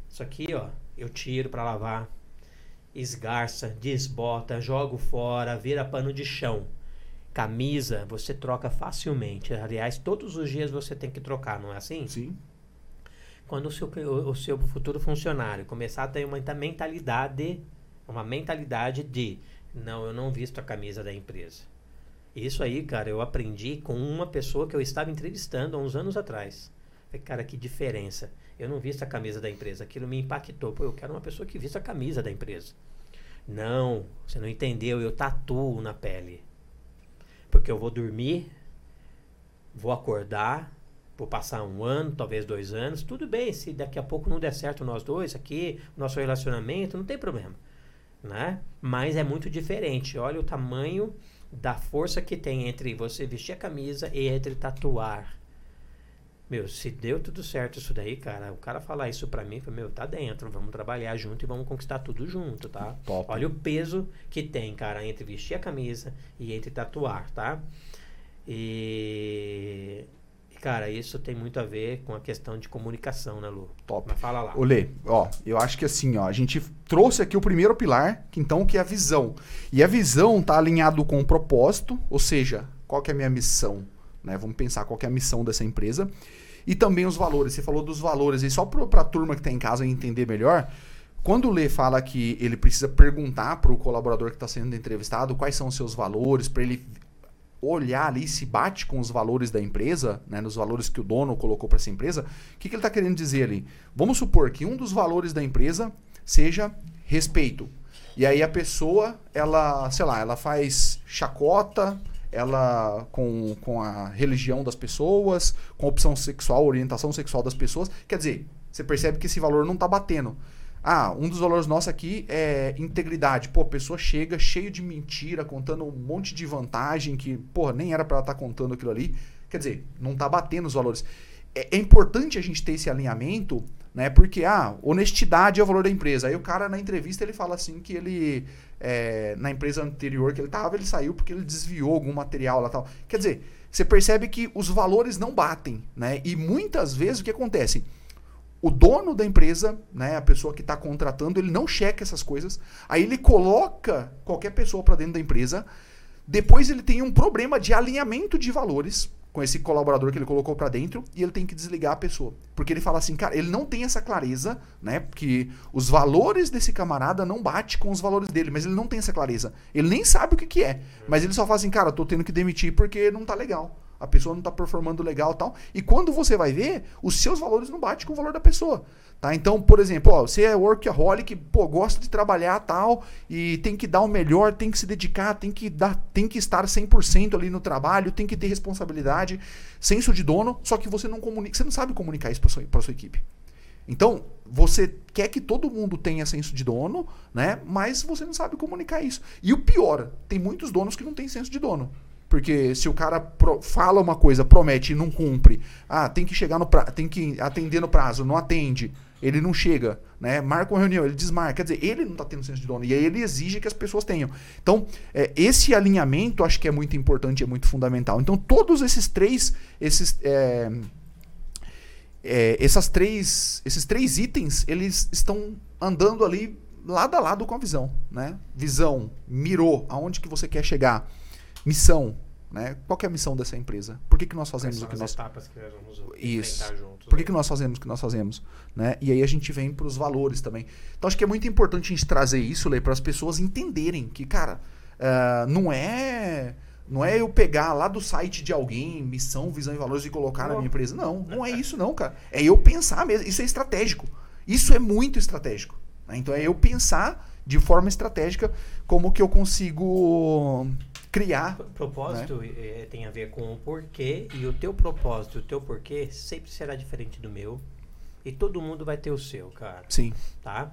Isso aqui, ó, eu tiro para lavar esgarça, desbota, jogo fora, vira pano de chão. Camisa você troca facilmente. Aliás, todos os dias você tem que trocar, não é assim? Sim. Quando o seu, o, o seu futuro funcionário começar a ter uma mentalidade uma mentalidade de não, eu não visto a camisa da empresa. Isso aí, cara, eu aprendi com uma pessoa que eu estava entrevistando há uns anos atrás. Falei, cara, que diferença. Eu não visto a camisa da empresa. Aquilo me impactou. Pô, eu quero uma pessoa que vista a camisa da empresa. Não, você não entendeu. Eu tatuo na pele. Porque eu vou dormir, vou acordar, vou passar um ano, talvez dois anos. Tudo bem, se daqui a pouco não der certo nós dois aqui, nosso relacionamento, não tem problema. Né? Mas é muito diferente. Olha o tamanho da força que tem entre você vestir a camisa e entre tatuar. Meu, se deu tudo certo isso daí, cara, o cara falar isso pra mim, meu, tá dentro, vamos trabalhar junto e vamos conquistar tudo junto, tá? Top. Olha o peso que tem, cara, entre vestir a camisa e entre tatuar, tá? E Cara, isso tem muito a ver com a questão de comunicação, né, Lu? Top. Mas fala lá. Olê, ó, eu acho que assim, ó, a gente trouxe aqui o primeiro pilar, que então que é a visão. E a visão tá alinhado com o propósito, ou seja, qual que é a minha missão, né? Vamos pensar qual que é a missão dessa empresa. E também os valores. Você falou dos valores e só para a turma que está em casa entender melhor, quando o Lê fala que ele precisa perguntar para o colaborador que está sendo entrevistado quais são os seus valores, para ele olhar ali se bate com os valores da empresa, né, nos valores que o dono colocou para essa empresa, o que, que ele está querendo dizer ali? Vamos supor que um dos valores da empresa seja respeito. E aí a pessoa, ela, sei lá, ela faz chacota, ela com, com a religião das pessoas, com a opção sexual, orientação sexual das pessoas. Quer dizer, você percebe que esse valor não está batendo. Ah, um dos valores nossos aqui é integridade. Pô, a pessoa chega cheio de mentira, contando um monte de vantagem que, porra, nem era para ela estar tá contando aquilo ali. Quer dizer, não tá batendo os valores. É, é, importante a gente ter esse alinhamento, né? Porque, ah, honestidade é o valor da empresa. Aí o cara na entrevista ele fala assim que ele, é, na empresa anterior que ele tava, ele saiu porque ele desviou algum material lá tal. Quer dizer, você percebe que os valores não batem, né? E muitas vezes o que acontece? o dono da empresa, né, a pessoa que está contratando, ele não checa essas coisas. Aí ele coloca qualquer pessoa para dentro da empresa. Depois ele tem um problema de alinhamento de valores com esse colaborador que ele colocou para dentro e ele tem que desligar a pessoa. Porque ele fala assim, cara, ele não tem essa clareza, né? Que os valores desse camarada não bate com os valores dele, mas ele não tem essa clareza. Ele nem sabe o que, que é. Mas ele só fala assim, cara, tô tendo que demitir porque não tá legal a pessoa não está performando legal tal. E quando você vai ver, os seus valores não batem com o valor da pessoa. Tá? Então, por exemplo, ó, você é workaholic, pô, gosta de trabalhar tal, e tem que dar o melhor, tem que se dedicar, tem que, dar, tem que estar 100% ali no trabalho, tem que ter responsabilidade, senso de dono, só que você não comunica, você não sabe comunicar isso para sua, sua equipe. Então, você quer que todo mundo tenha senso de dono, né? Mas você não sabe comunicar isso. E o pior, tem muitos donos que não têm senso de dono. Porque se o cara pro, fala uma coisa, promete e não cumpre, ah, tem que chegar no prazo, tem que atender no prazo, não atende, ele não chega, né? Marca uma reunião, ele desmarca. Quer dizer, ele não está tendo senso de dono. E aí ele exige que as pessoas tenham. Então, é, esse alinhamento acho que é muito importante, é muito fundamental. Então, todos esses três, esses. É, é, essas três, esses três itens, eles estão andando ali lado a lado com a visão, né? Visão, mirou, aonde que você quer chegar Missão, né? Qual é a missão dessa empresa? Por que, que nós fazemos o que nós etapas que nós vamos Isso. juntos? Por que, que nós fazemos o que nós fazemos? Né? E aí a gente vem para os valores também. Então acho que é muito importante a gente trazer isso, para as pessoas entenderem que, cara, uh, não é não é eu pegar lá do site de alguém, missão, visão e valores e colocar não. na minha empresa. Não, não é isso não, cara. É eu pensar mesmo. Isso é estratégico. Isso é muito estratégico. Né? Então é eu pensar de forma estratégica como que eu consigo criar. O propósito né? é, tem a ver com o porquê e o teu propósito, o teu porquê sempre será diferente do meu e todo mundo vai ter o seu, cara. Sim. Tá?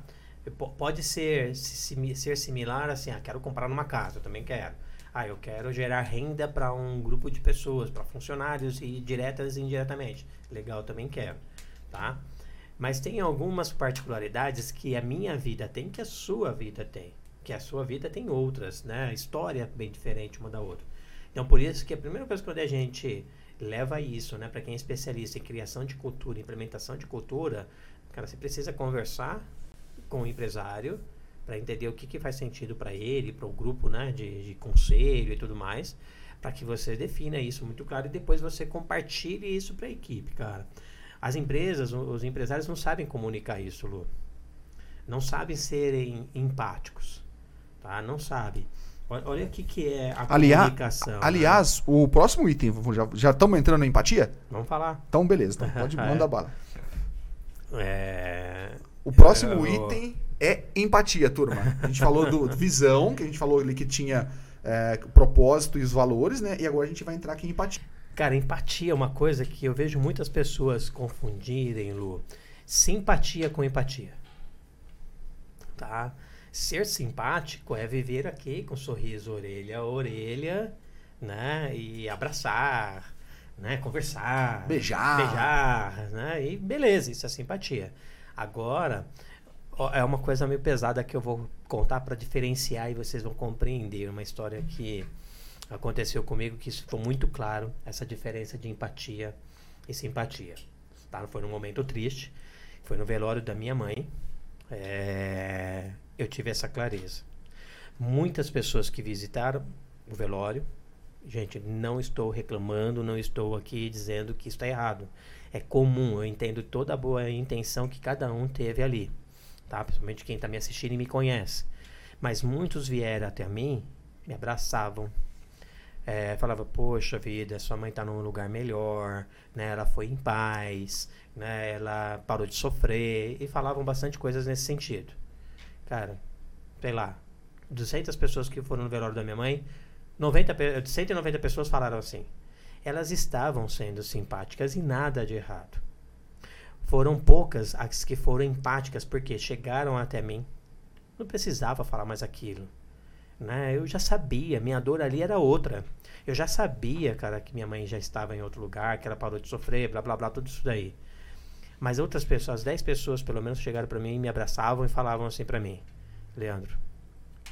Pode ser, ser similar assim, ah, quero comprar numa casa, eu também quero. Ah, eu quero gerar renda para um grupo de pessoas, para funcionários e diretas e indiretamente. Legal, também quero, tá? Mas tem algumas particularidades que a minha vida tem que a sua vida tem que a sua vida tem outras, né? História é bem diferente uma da outra. Então, por isso que a primeira coisa quando a gente leva isso, né, para quem é especialista em criação de cultura, implementação de cultura, cara, você precisa conversar com o empresário para entender o que, que faz sentido para ele, para o grupo, né, de, de conselho e tudo mais, para que você defina isso muito claro e depois você compartilhe isso para a equipe, cara. As empresas, os empresários não sabem comunicar isso, Lu. Não sabem serem empáticos tá? Não sabe. Olha o que, que é a Aliás, comunicação. né? aliás o próximo item, já- estamos entrando em empatia? Vamos falar. Então, beleza, então pode mandar bala. É, O próximo Eu- item é empatia, turma. A gente falou do visão, que a gente falou ali que tinha é, o propósito e os valores, né? E agora a gente vai entrar aqui em empatia. Cara, empatia é uma coisa que eu vejo muitas pessoas confundirem, Lu. Simpatia com empatia. Tá? Ser simpático é viver aqui com sorriso orelha a orelha, né? E abraçar, né? Conversar. Beijar. Beijar, né? E beleza, isso é simpatia. Agora, é uma coisa meio pesada que eu vou contar para diferenciar e vocês vão compreender. Uma história que aconteceu comigo que isso ficou muito claro, essa diferença de empatia e simpatia. Tá? Foi num momento triste, foi no velório da minha mãe. É, eu tive essa clareza. Muitas pessoas que visitaram o velório, gente, não estou reclamando, não estou aqui dizendo que está errado. É comum, eu entendo toda a boa intenção que cada um teve ali, tá? Principalmente quem está me assistindo e me conhece. Mas muitos vieram até mim, me abraçavam, é, falava, poxa vida, sua mãe está num lugar melhor, né? Ela foi em paz, né? Ela parou de sofrer e falavam bastante coisas nesse sentido. Cara, sei lá, 200 pessoas que foram no velório da minha mãe, 90, pe- 190 pessoas falaram assim. Elas estavam sendo simpáticas e nada de errado. Foram poucas as que foram empáticas porque chegaram até mim. Não precisava falar mais aquilo né? Eu já sabia, minha dor ali era outra. Eu já sabia, cara, que minha mãe já estava em outro lugar, que ela parou de sofrer, blá blá blá, tudo isso daí. Mas outras pessoas, 10 pessoas pelo menos, chegaram para mim e me abraçavam e falavam assim para mim: Leandro,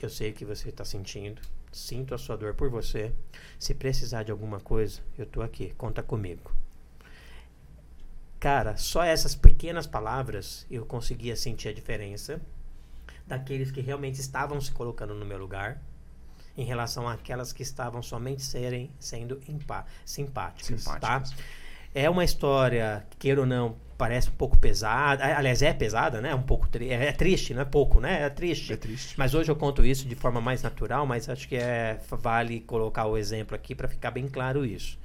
eu sei o que você está sentindo, sinto a sua dor por você. Se precisar de alguma coisa, eu tô aqui, conta comigo. Cara, só essas pequenas palavras eu conseguia sentir a diferença daqueles que realmente estavam se colocando no meu lugar em relação àquelas que estavam somente serem sendo simpáticas, Simpáticas. tá? É uma história, queira ou não, parece um pouco pesada. Aliás, é pesada, né? Um pouco tri é, é triste, não é pouco, né? É triste. É triste. Mas hoje eu conto isso de forma mais natural, mas acho que é vale colocar o exemplo aqui para ficar bem claro isso.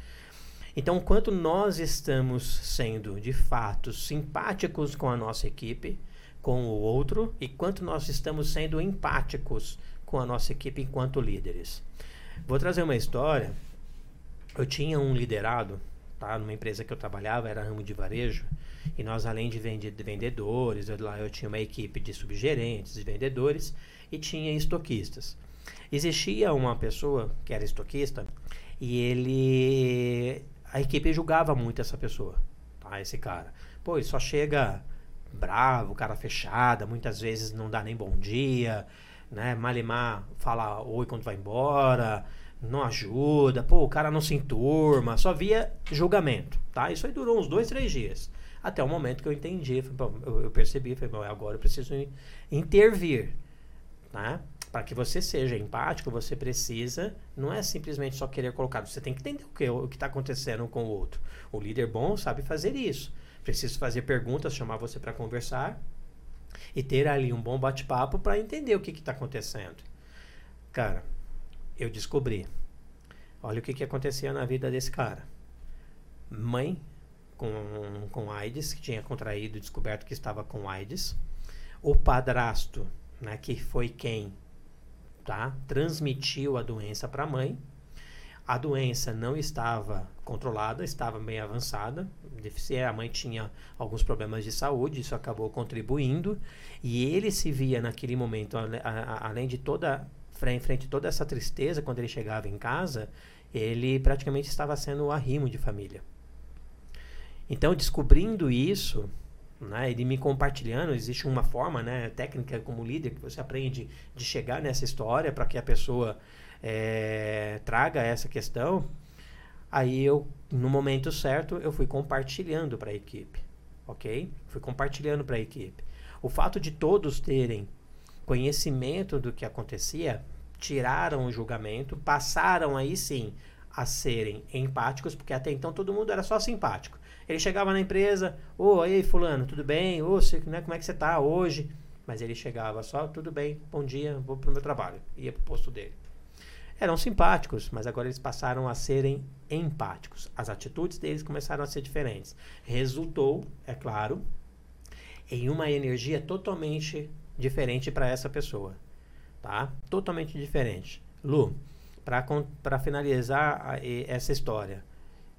Então, enquanto nós estamos sendo de fato simpáticos com a nossa equipe, com o outro, e quanto nós estamos sendo empáticos com a nossa equipe enquanto líderes. Vou trazer uma história. Eu tinha um liderado, tá? Numa empresa que eu trabalhava, era ramo de varejo, e nós, além de vende- de vendedores, eu, lá eu tinha uma equipe de subgerentes, de vendedores, e tinha estoquistas. Existia uma pessoa que era estoquista, e ele. A equipe julgava muito essa pessoa, tá? Esse cara. Pô, ele só chega bravo, cara fechada, muitas vezes não dá nem bom dia, né? Malimar fala oi quando vai embora, não ajuda, pô, o cara não se enturma, só via julgamento, tá? Isso aí durou uns dois, três dias. Até o momento que eu entendi, eu, percebi, agora eu preciso in- intervir, né? Para que você seja empático, você precisa, não é simplesmente só querer colocar, você tem que entender o que o está acontecendo com o outro. O líder bom sabe fazer isso. Preciso fazer perguntas, chamar você para conversar e ter ali um bom bate-papo para entender o que está acontecendo. Cara, eu descobri. Olha o que, que acontecia na vida desse cara. Mãe com, com AIDS, que tinha contraído, descoberto que estava com AIDS. O padrasto, né, que foi quem tá, transmitiu a doença para a mãe. A doença não estava controlada, estava bem avançada. A mãe tinha alguns problemas de saúde, isso acabou contribuindo. E ele se via naquele momento, além de toda, fre- frente a toda essa tristeza, quando ele chegava em casa, ele praticamente estava sendo o arrimo de família. Então, descobrindo isso, né, ele me compartilhando, existe uma forma, né, técnica como líder que você aprende de chegar nessa história para que a pessoa eh, traga essa questão. Aí eu, no momento certo, eu fui compartilhando para a equipe, ok? Fui compartilhando para a equipe. O fato de todos terem conhecimento do que acontecia, tiraram o julgamento, passaram aí sim a serem empáticos, porque até então todo mundo era só simpático. Ele chegava na empresa, ô, aí fulano, tudo bem? Ô, você, né, como é que você tá hoje? Mas ele chegava só, tudo bem, bom dia, vou pro meu trabalho. Ia pro posto dele. Eram simpáticos, mas agora eles passaram a serem empáticos. As atitudes deles começaram a ser diferentes. Resultou, é claro, em uma energia totalmente diferente para essa pessoa, tá? Totalmente diferente. Lu, para finalizar a, e, essa história,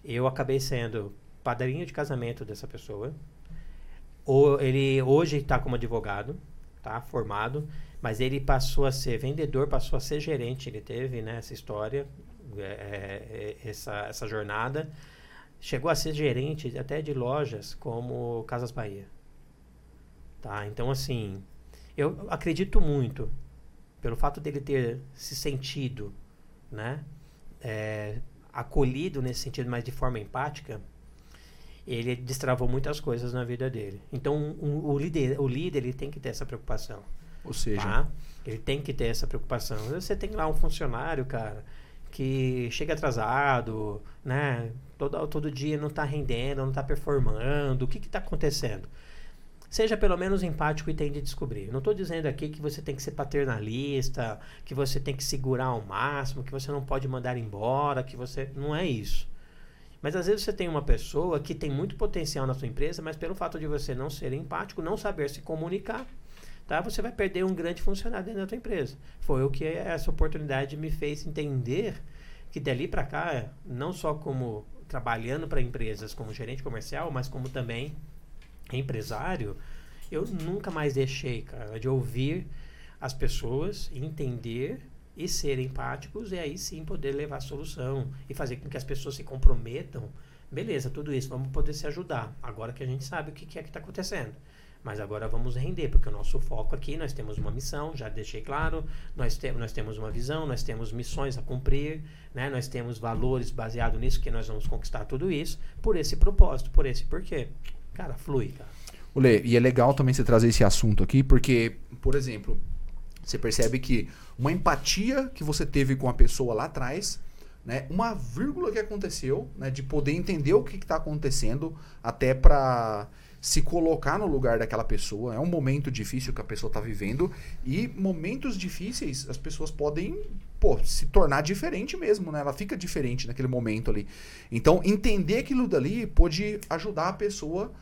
eu acabei sendo padrinho de casamento dessa pessoa. O, ele hoje está como advogado, tá? Formado, mas ele passou a ser vendedor, passou a ser gerente. Ele teve né, essa história, é, é, é essa, essa jornada. Chegou a ser gerente até de lojas como Casas Bahia. Tá? Então, assim, eu acredito muito, pelo fato dele ter se sentido né, é, acolhido nesse sentido, mas de forma empática, ele destravou muitas coisas na vida dele. Então, um, o, líder, o líder ele tem que ter essa preocupação. Ou seja, tá? ele tem que ter essa preocupação. Você tem lá um funcionário, cara, que chega atrasado, né? Todo, todo dia não está rendendo, não está performando. O que está acontecendo? Seja pelo menos empático e tente descobrir. Não estou dizendo aqui que você tem que ser paternalista, que você tem que segurar ao máximo, que você não pode mandar embora, que você. Não é isso. Mas às vezes você tem uma pessoa que tem muito potencial na sua empresa, mas pelo fato de você não ser empático, não saber se comunicar, tá? Você vai perder um grande funcionário dentro da sua empresa. Foi o que essa oportunidade me fez entender que dali para cá, não só como trabalhando para empresas como gerente comercial, mas como também empresário, eu nunca mais deixei, cara, de ouvir as pessoas, entender e ser empáticos e aí sim poder levar a solução e fazer com que as pessoas se comprometam. Beleza, tudo isso, vamos poder se ajudar. Agora que a gente sabe o que, é que está acontecendo. Mas agora vamos render, porque o nosso foco aqui, nós temos uma missão, já deixei claro, nós, te, nós temos uma visão, nós temos missões a cumprir, né? nós temos valores baseados nisso, que nós vamos conquistar tudo isso, por esse propósito, por esse porquê. Cara, flui, cara. Lê, e é legal também você trazer esse assunto aqui, porque, por exemplo, você percebe que uma empatia que você teve com a pessoa lá atrás, né, uma vírgula que aconteceu, né, de poder entender o que está acontecendo, até para se colocar no lugar daquela pessoa. É um momento difícil que a pessoa está vivendo e momentos difíceis as pessoas podem pô, se tornar diferente mesmo, né? Ela fica diferente naquele momento ali. Então, entender aquilo dali pode ajudar a pessoa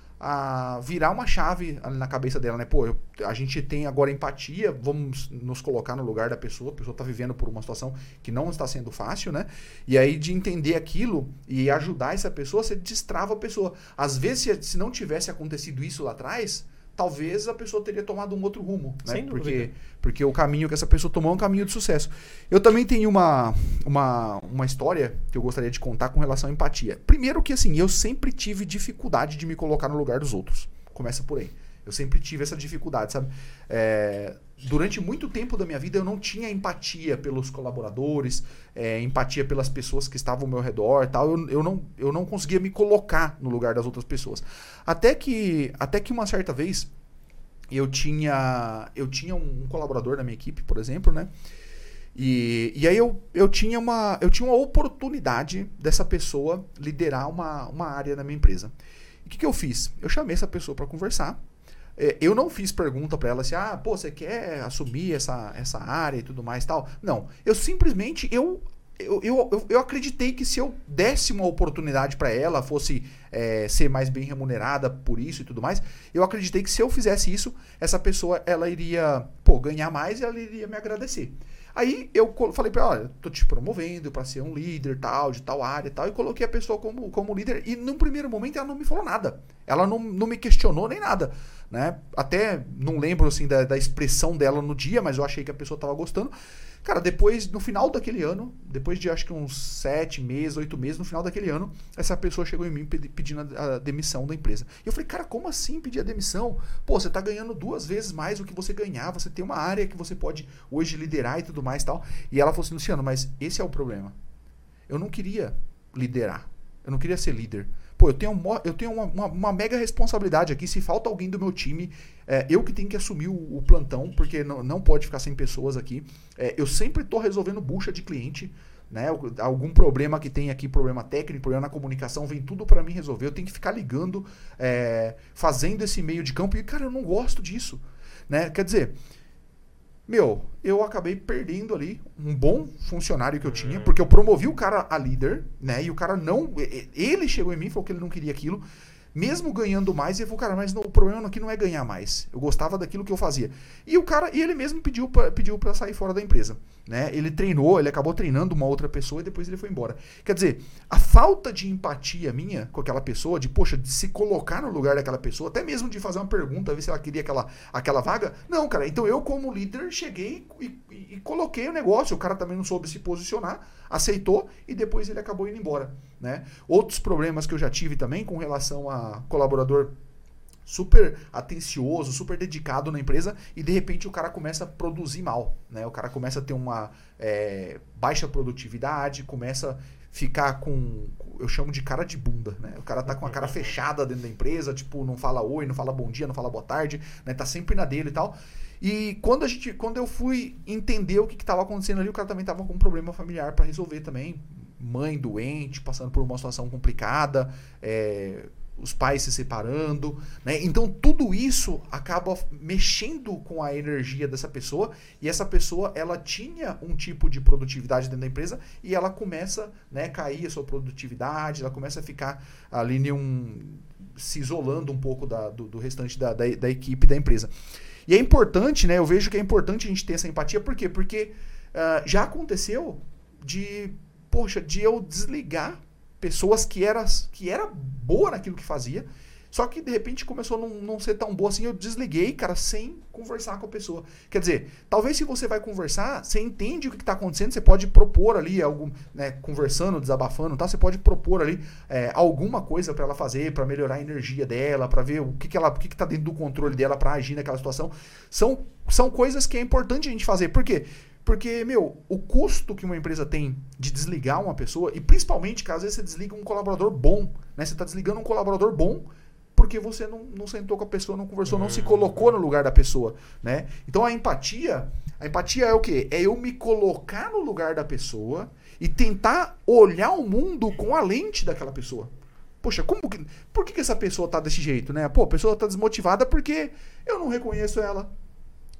virar uma chave na cabeça dela, né? Pô, eu, a gente tem agora empatia, vamos nos colocar no lugar da pessoa, a pessoa está vivendo por uma situação que não está sendo fácil, né? E aí de entender aquilo e ajudar essa pessoa, você destrava a pessoa. Às vezes, se, se não tivesse acontecido isso lá atrás, talvez a pessoa teria tomado um outro rumo, né? Sem porque, porque o caminho que essa pessoa tomou é um caminho de sucesso. Eu também tenho uma, uma, uma história que eu gostaria de contar com relação à empatia. Primeiro que assim, eu sempre tive dificuldade de me colocar no lugar dos outros. Começa por aí. Eu sempre tive essa dificuldade, sabe? É, durante muito tempo da minha vida eu não tinha empatia pelos colaboradores, é, empatia pelas pessoas que estavam ao meu redor tal. Eu, eu, não, eu não conseguia me colocar no lugar das outras pessoas. Até que, até que uma certa vez eu tinha, eu tinha um colaborador da minha equipe, por exemplo, né? E, e aí eu, eu, tinha uma, eu tinha uma oportunidade dessa pessoa liderar uma, uma área na minha empresa. E o que, que eu fiz? Eu chamei essa pessoa para conversar eu não fiz pergunta para ela assim, ah, pô, você quer assumir essa, essa área e tudo mais tal. Não, eu simplesmente, eu eu, eu, eu, acreditei que se eu desse uma oportunidade para ela, fosse é, ser mais bem remunerada por isso e tudo mais, eu acreditei que se eu fizesse isso, essa pessoa ela iria pô, ganhar mais e ela iria me agradecer. Aí eu falei para olha, tô te promovendo para ser um líder tal, de tal área tal, e coloquei a pessoa como, como líder. E num primeiro momento ela não me falou nada. Ela não, não me questionou nem nada. Né? Até não lembro assim da, da expressão dela no dia, mas eu achei que a pessoa estava gostando. Cara, depois, no final daquele ano, depois de acho que uns sete meses, oito meses, no final daquele ano, essa pessoa chegou em mim pedindo a, demissão da empresa. E eu falei, cara, como assim pedir a demissão? Pô, você tá ganhando duas vezes mais do que você ganhava, você tem uma área que você pode hoje liderar e tudo mais tal. E ela falou assim, Luciano, mas esse é o problema. Eu não queria liderar. Eu não queria ser líder. Pô, eu tenho, eu tenho uma, uma, uma, mega responsabilidade aqui. Se falta alguém do meu time, é, eu que tenho que assumir o, o plantão, porque não, não pode ficar sem pessoas aqui. É, eu sempre estou resolvendo bucha de cliente. Né? Algum problema que tem aqui, problema técnico, problema na comunicação, vem tudo para mim resolver. Eu tenho que ficar ligando, é, fazendo esse meio de campo. E, cara, eu não gosto disso. né? Quer dizer, meu, eu acabei perdendo ali um bom funcionário que eu tinha, porque eu promovi o cara a líder, né? E o cara não. Ele chegou em mim e falou que ele não queria aquilo mesmo ganhando mais, ele falou, cara, mas não, o problema aqui não é ganhar mais. Eu gostava daquilo que eu fazia. E o cara, e ele mesmo pediu pra, pediu para sair fora da empresa. Né? Ele treinou, ele acabou treinando uma outra pessoa e depois ele foi embora. Quer dizer, a falta de empatia minha com aquela pessoa, de, poxa, de se colocar no lugar daquela pessoa, até mesmo de fazer uma pergunta, ver se ela queria aquela, aquela vaga. Não, cara, então eu, como líder, cheguei e, e, e coloquei o negócio. O cara também não soube se posicionar, aceitou e depois ele acabou indo embora. Né? Outros problemas que eu já tive também com relação a colaborador super atencioso, super dedicado na empresa e de repente o cara começa a produzir mal, né? O cara começa a ter uma é, baixa produtividade, começa a ficar com, eu chamo de cara de bunda, né? O cara tá com a cara fechada dentro da empresa, tipo, não fala oi, não fala bom dia, não fala boa tarde, né? Tá sempre na dele e tal. E quando a gente, quando eu fui entender o que estava acontecendo ali, o cara também tava com um problema familiar para resolver também, mãe doente, passando por uma situação complicada, é, os pais se separando, né? Então tudo isso acaba mexendo com a energia dessa pessoa e essa pessoa ela tinha um tipo de produtividade dentro da empresa e ela começa, né, cair a sua produtividade, ela começa a ficar ali em um se isolando um pouco da, do, do, restante da, da, da, equipe da empresa. E é importante, né? Eu vejo que é importante a gente ter essa empatia, por quê? Porque uh, já aconteceu de, poxa, de eu desligar pessoas que era, que era boa naquilo que fazia, só que de repente começou a não, não ser tão boa assim, eu desliguei, cara, sem conversar com a pessoa. Quer dizer, talvez se você vai conversar, você entende o que está acontecendo, você pode propor ali algo, né, conversando, desabafando, tal, você pode propor ali é, alguma coisa para ela fazer, para melhorar a energia dela, para ver o que, que ela, o que está dentro do controle dela para agir naquela situação. São, são coisas que é importante a gente fazer. Por quê? Porque, meu, o custo que uma empresa tem de desligar uma pessoa, e principalmente caso você desliga um colaborador bom, né? Você está desligando um colaborador bom porque você não, não sentou com a pessoa, não conversou, não se colocou no lugar da pessoa, né? Então a empatia, a empatia é o quê? É eu me colocar no lugar da pessoa e tentar olhar o mundo com a lente daquela pessoa. Poxa, como que, por que, que essa pessoa tá desse jeito, né? Pô, a pessoa tá desmotivada porque eu não reconheço ela.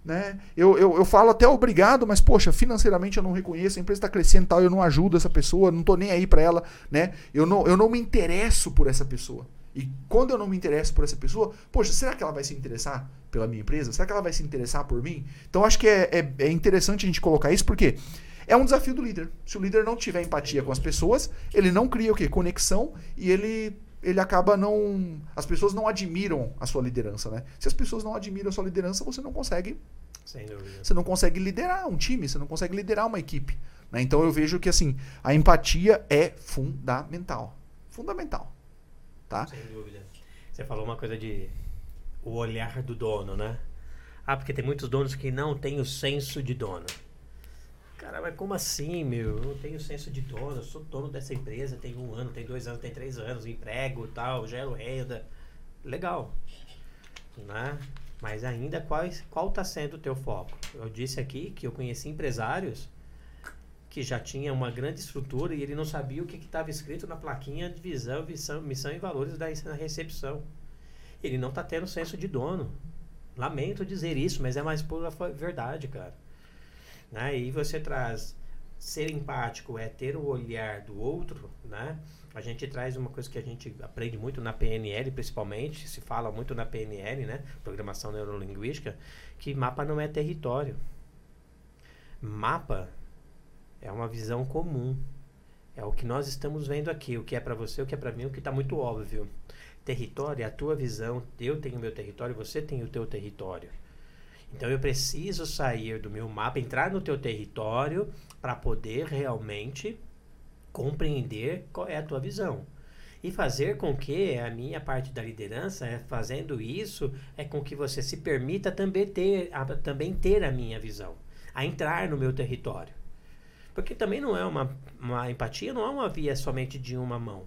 Né? Eu, eu, eu falo até obrigado, mas poxa, financeiramente eu não reconheço, a empresa está crescendo tal, eu não ajudo essa pessoa, não estou nem aí para ela, né? Eu não, eu não me interesso por essa pessoa. E quando eu não me interesso por essa pessoa, poxa, será que ela vai se interessar pela minha empresa? Será que ela vai se interessar por mim? Então acho que é, é, é interessante a gente colocar isso, porque é um desafio do líder. Se o líder não tiver empatia com as pessoas, ele não cria o quê? Conexão e ele ele acaba não. As pessoas não admiram a sua liderança, né? Se as pessoas não admiram a sua liderança, você não consegue. Sem dúvida. Você não consegue liderar um time, você não consegue liderar uma equipe. Né? Então eu vejo que assim, a empatia é fundamental. Fundamental. Tá? Sem dúvida. Você falou uma coisa de o olhar do dono, né? Ah, porque tem muitos donos que não têm o senso de dono. Cara, mas como assim, meu? Eu não tenho senso de dono, eu sou dono dessa empresa, tem um ano, tem dois anos, tem três anos, emprego tal, gero renda. Legal. Né? Mas ainda qual qual está sendo o teu foco? Eu disse aqui que eu conheci empresários que já tinham uma grande estrutura e ele não sabia o que estava escrito na plaquinha de visão, missão, missão e valores da recepção. Ele não está tendo senso de dono. Lamento dizer isso, mas é mais pura verdade, cara. Né? E você traz ser empático é ter o olhar do outro, né? A gente traz uma coisa que a gente aprende muito na PNL, principalmente, se fala muito na PNL, né? Programação neurolinguística, que mapa não é território. Mapa é uma visão comum. É o que nós estamos vendo aqui, o que é para você, o que é para mim, o que está muito óbvio. Território é a tua visão, eu tenho o meu território, você tem o teu território. Então eu preciso sair do meu mapa, entrar no teu território para poder realmente compreender qual é a tua visão. E fazer com que a minha parte da liderança, é, fazendo isso, é com que você se permita também ter, a, também ter a minha visão, a entrar no meu território. Porque também não é uma, uma empatia, não é uma via somente de uma mão,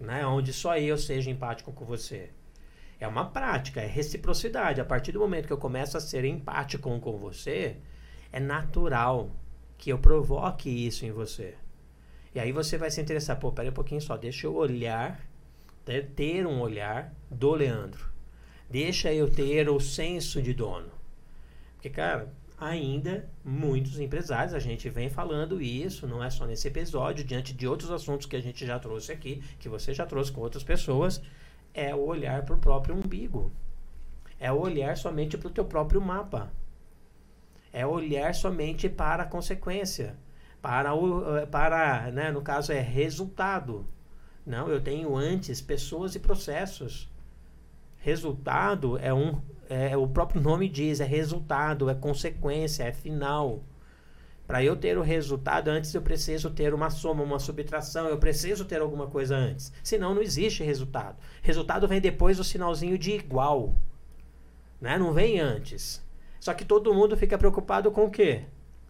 né? onde só eu seja empático com você. É uma prática, é reciprocidade. A partir do momento que eu começo a ser empático com você, é natural que eu provoque isso em você. E aí você vai se interessar, pô, peraí um pouquinho só, deixa eu olhar, ter um olhar do Leandro. Deixa eu ter o senso de dono. Porque, cara, ainda muitos empresários, a gente vem falando isso, não é só nesse episódio, diante de outros assuntos que a gente já trouxe aqui, que você já trouxe com outras pessoas, é o olhar para o próprio umbigo. É olhar somente para o teu próprio mapa. É olhar somente para a consequência. Para o, eh, para, né, no caso, é resultado. Não, eu tenho antes pessoas e processos. Resultado é um é, o próprio nome diz, é resultado, é consequência, é final. Para eu ter o resultado, antes eu preciso ter uma soma, uma subtração, eu preciso ter alguma coisa antes. Senão não existe resultado. Resultado vem depois do sinalzinho de igual. Né? Não vem antes. Só que todo mundo fica preocupado com o quê?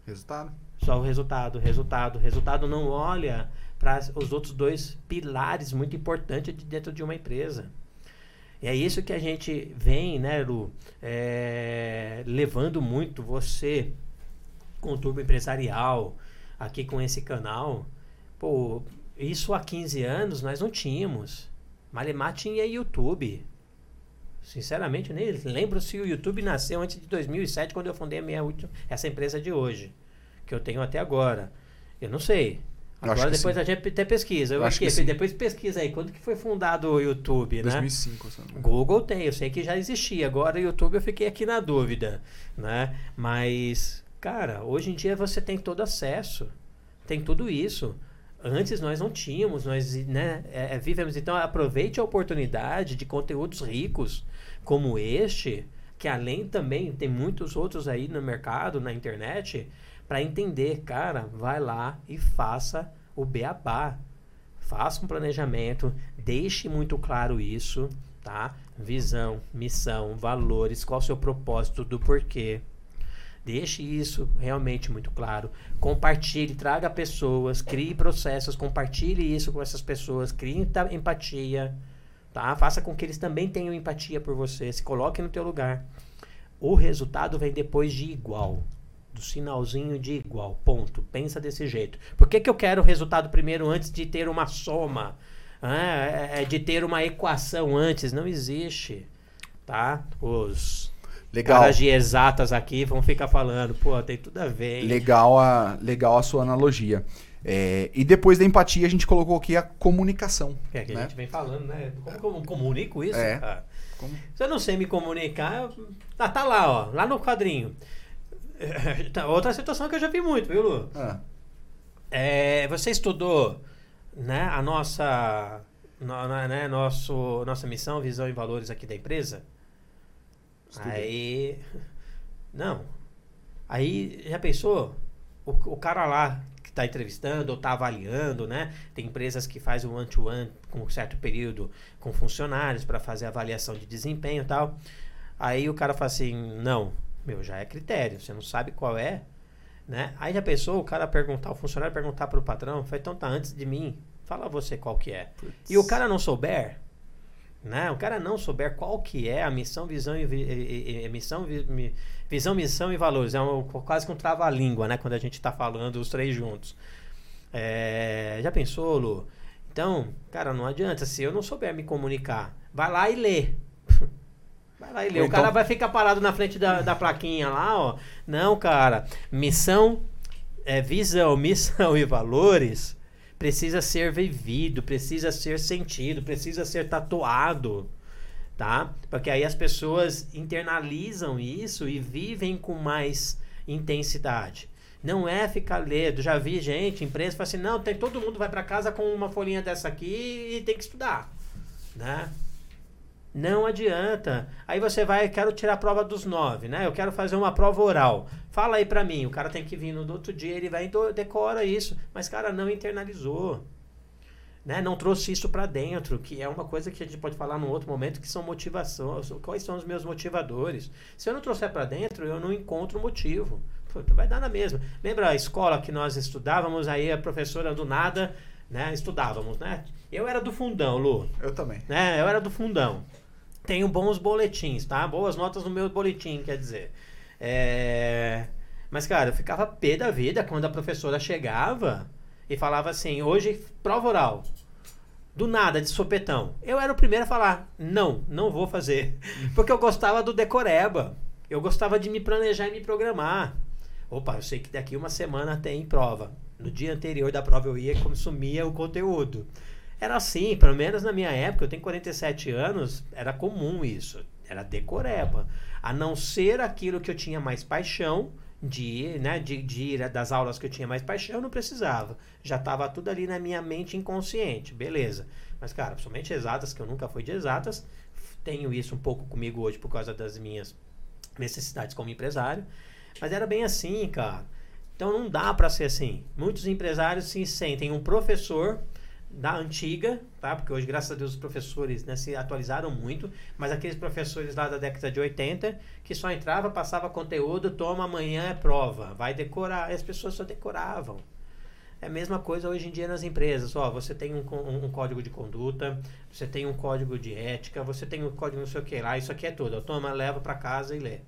Resultado. Só o resultado, resultado. Resultado não olha para os outros dois pilares muito importantes de dentro de uma empresa. E é isso que a gente vem, né, Lu, é, levando muito você com o Turbo Empresarial, aqui com esse canal. Pô, isso há 15 anos nós não tínhamos. Malemar tinha YouTube. Sinceramente, eu nem lembro se o YouTube nasceu antes de 2007, quando eu fundei minha última, essa empresa de hoje, que eu tenho até agora. Eu não sei. Agora depois sim. a gente até pesquisa. Eu, eu acho que, que depois pesquisa aí. Quando que foi fundado o YouTube, 2005, né? 2005. Google tem, eu sei que já existia. Agora o YouTube eu fiquei aqui na dúvida, né? Mas, cara, hoje em dia você tem todo acesso. Tem tudo isso. Antes nós não tínhamos, nós né, é, é vivemos. Então aproveite a oportunidade de conteúdos ricos como este, que além também tem muitos outros aí no mercado, na internet, para entender, cara, vai lá e faça o beabá. Faça um planejamento, deixe muito claro isso, tá? Visão, missão, valores, qual o seu propósito, do porquê. Deixe isso realmente muito claro. Compartilhe, traga pessoas, crie processos, compartilhe isso com essas pessoas, crie empatia, tá? Faça com que eles também tenham empatia por você, se coloque no teu lugar. O resultado vem depois de igual sinalzinho de igual, ponto. Pensa desse jeito. Por que, que eu quero o resultado primeiro antes de ter uma soma? Ah, é, de ter uma equação antes? Não existe. Tá? Os legal. caras de exatas aqui vão ficar falando, pô, tem tudo a ver. Hein? Legal a, legal a sua analogia. É, e depois da empatia, a gente colocou aqui a comunicação. É que né? a gente vem falando, né? Como, como comunico isso, é. cara? Como? Se eu não sei me comunicar, tá, tá lá, ó, lá no quadrinho. Outra situação que eu já vi muito, viu, Lu? Ah. É, você estudou né, a nossa, no, né, nosso, nossa missão, visão e valores aqui da empresa? Estudei. Aí. Não. Aí já pensou? O, o cara lá que está entrevistando ou está avaliando, né? Tem empresas que fazem o one-to-one -one com um certo período com funcionários para fazer avaliação de desempenho e tal. Aí o cara fala assim: não, meu, já é critério. Você não sabe qual é, né? Aí já pensou o cara perguntar, o funcionário perguntar para o patrão, foi então tá antes de mim, fala você qual que é. E o cara não souber, né? O cara não souber qual que é a missão, visão e, e, e missão, vi, visão, missão e valores. É um, quase que um trava-língua, né? Quando a gente está falando os três juntos. É, já pensou, Lu? Então, cara, não adianta. Se eu não souber me comunicar, vai lá e lê. Vai lá e lê. o cara então- vai ficar parado na frente da, da plaquinha lá, ó. Não, cara. Missão, é, visão, missão e valores precisa ser vivido, precisa ser sentido, precisa ser tatuado, tá? Porque aí as pessoas internalizam isso e vivem com mais intensidade. Não é ficar lendo. Já vi gente, empresa, fala assim: não, tem, todo mundo vai para casa com uma folhinha dessa aqui e tem que estudar, né? Não adianta. Aí você vai, quero tirar a prova dos nove, né? Eu quero fazer uma prova oral. Fala aí pra mim. O cara tem que vir no outro dia, ele vai e decora isso. Mas, cara, não internalizou. Né? Não trouxe isso para dentro, que é uma coisa que a gente pode falar num outro momento, que são motivações. Quais são os meus motivadores? Se eu não trouxer para dentro, eu não encontro motivo. Puta, vai dar na mesma. Lembra a escola que nós estudávamos, aí a professora do nada, né? Estudávamos, né? Eu era do fundão, Lu. Eu também. Né? Eu era do fundão tenho bons boletins, tá? Boas notas no meu boletim, quer dizer. É... Mas, cara, eu ficava pé da vida quando a professora chegava e falava assim: hoje, prova oral. Do nada, de sopetão. Eu era o primeiro a falar: não, não vou fazer. Porque eu gostava do decoreba. Eu gostava de me planejar e me programar. Opa, eu sei que daqui uma semana tem prova. No dia anterior da prova eu ia e consumia o conteúdo. Era assim, pelo menos na minha época, eu tenho 47 anos, era comum isso. Era decoreba. A não ser aquilo que eu tinha mais paixão de né, de, de ir das aulas que eu tinha mais paixão, eu não precisava. Já estava tudo ali na minha mente inconsciente, beleza. Mas, cara, principalmente exatas, que eu nunca fui de exatas, tenho isso um pouco comigo hoje por causa das minhas necessidades como empresário. Mas era bem assim, cara. Então não dá para ser assim. Muitos empresários se sentem um professor da antiga, tá? Porque hoje, graças a Deus, os professores né, se atualizaram muito, mas aqueles professores lá da década de 80 que só entrava, passava conteúdo, toma amanhã é prova, vai decorar, e as pessoas só decoravam. É a mesma coisa hoje em dia nas empresas. Ó, você tem um, um, um, código de conduta, você tem um código de ética, você tem um código não sei o que lá, isso aqui é tudo. Toma, leva para casa e lê.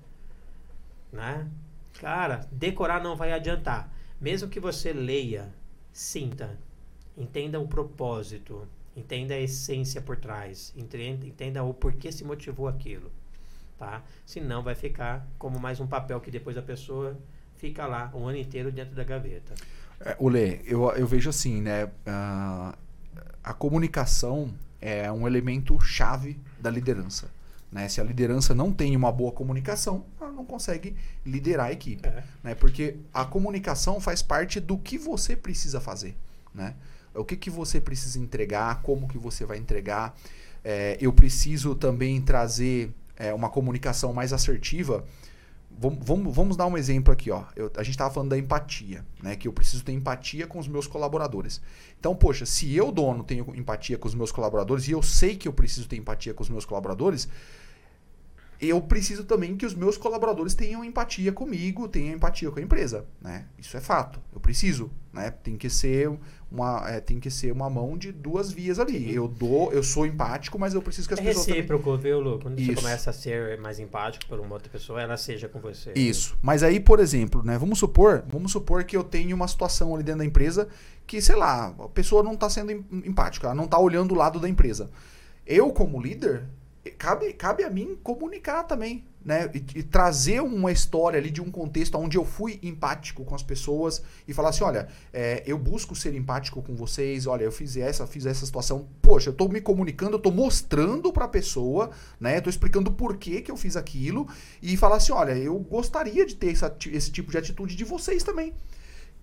Né? Cara, decorar não vai adiantar. Mesmo que você leia, sinta, entenda o propósito, entenda a essência por trás, entenda, o porquê se motivou aquilo, tá? Senão vai ficar como mais um papel que depois a pessoa fica lá um ano inteiro dentro da gaveta. É, Olê, eu, eu vejo assim, né? Uh, a comunicação é um elemento chave da liderança. Né? Se a liderança não tem uma boa comunicação, ela não consegue liderar a equipe. É. Né? Porque a comunicação faz parte do que você precisa fazer. Né? O que, que você precisa entregar, como que você vai entregar. É, eu preciso também trazer é, uma comunicação mais assertiva. Vamos, vamos, vamos dar um exemplo aqui. Ó. Eu, a gente estava falando da empatia, né? que eu preciso ter empatia com os meus colaboradores. Então, poxa, se eu, dono, tenho empatia com os meus colaboradores e eu sei que eu preciso ter empatia com os meus colaboradores, eu preciso também que os meus colaboradores tenham empatia comigo, tenham empatia com a empresa, né? Isso é fato. Eu preciso, né? Tem que ser uma, é, tem que ser uma mão de duas vias ali. Eu dou, eu sou empático, mas eu preciso que as é pessoas recíproco, também... viu, Lu? Quando Isso. você começa a ser mais empático por uma outra pessoa, ela seja com você. Isso. Mas aí, por exemplo, né? Vamos supor, vamos supor que eu tenho uma situação ali dentro da empresa que, sei lá, a pessoa não está sendo empática, ela não está olhando o lado da empresa. Eu, como líder, cabe, cabe a mim comunicar também, né? E, e, trazer uma história ali de um contexto onde eu fui empático com as pessoas e falar assim, olha, é, eu busco ser empático com vocês, olha, eu fiz essa, fiz essa situação, poxa, eu tô me comunicando, eu tô mostrando pra pessoa, né? Eu tô explicando por que que eu fiz aquilo e falar assim, olha, eu gostaria de ter essa, esse tipo de atitude de vocês também.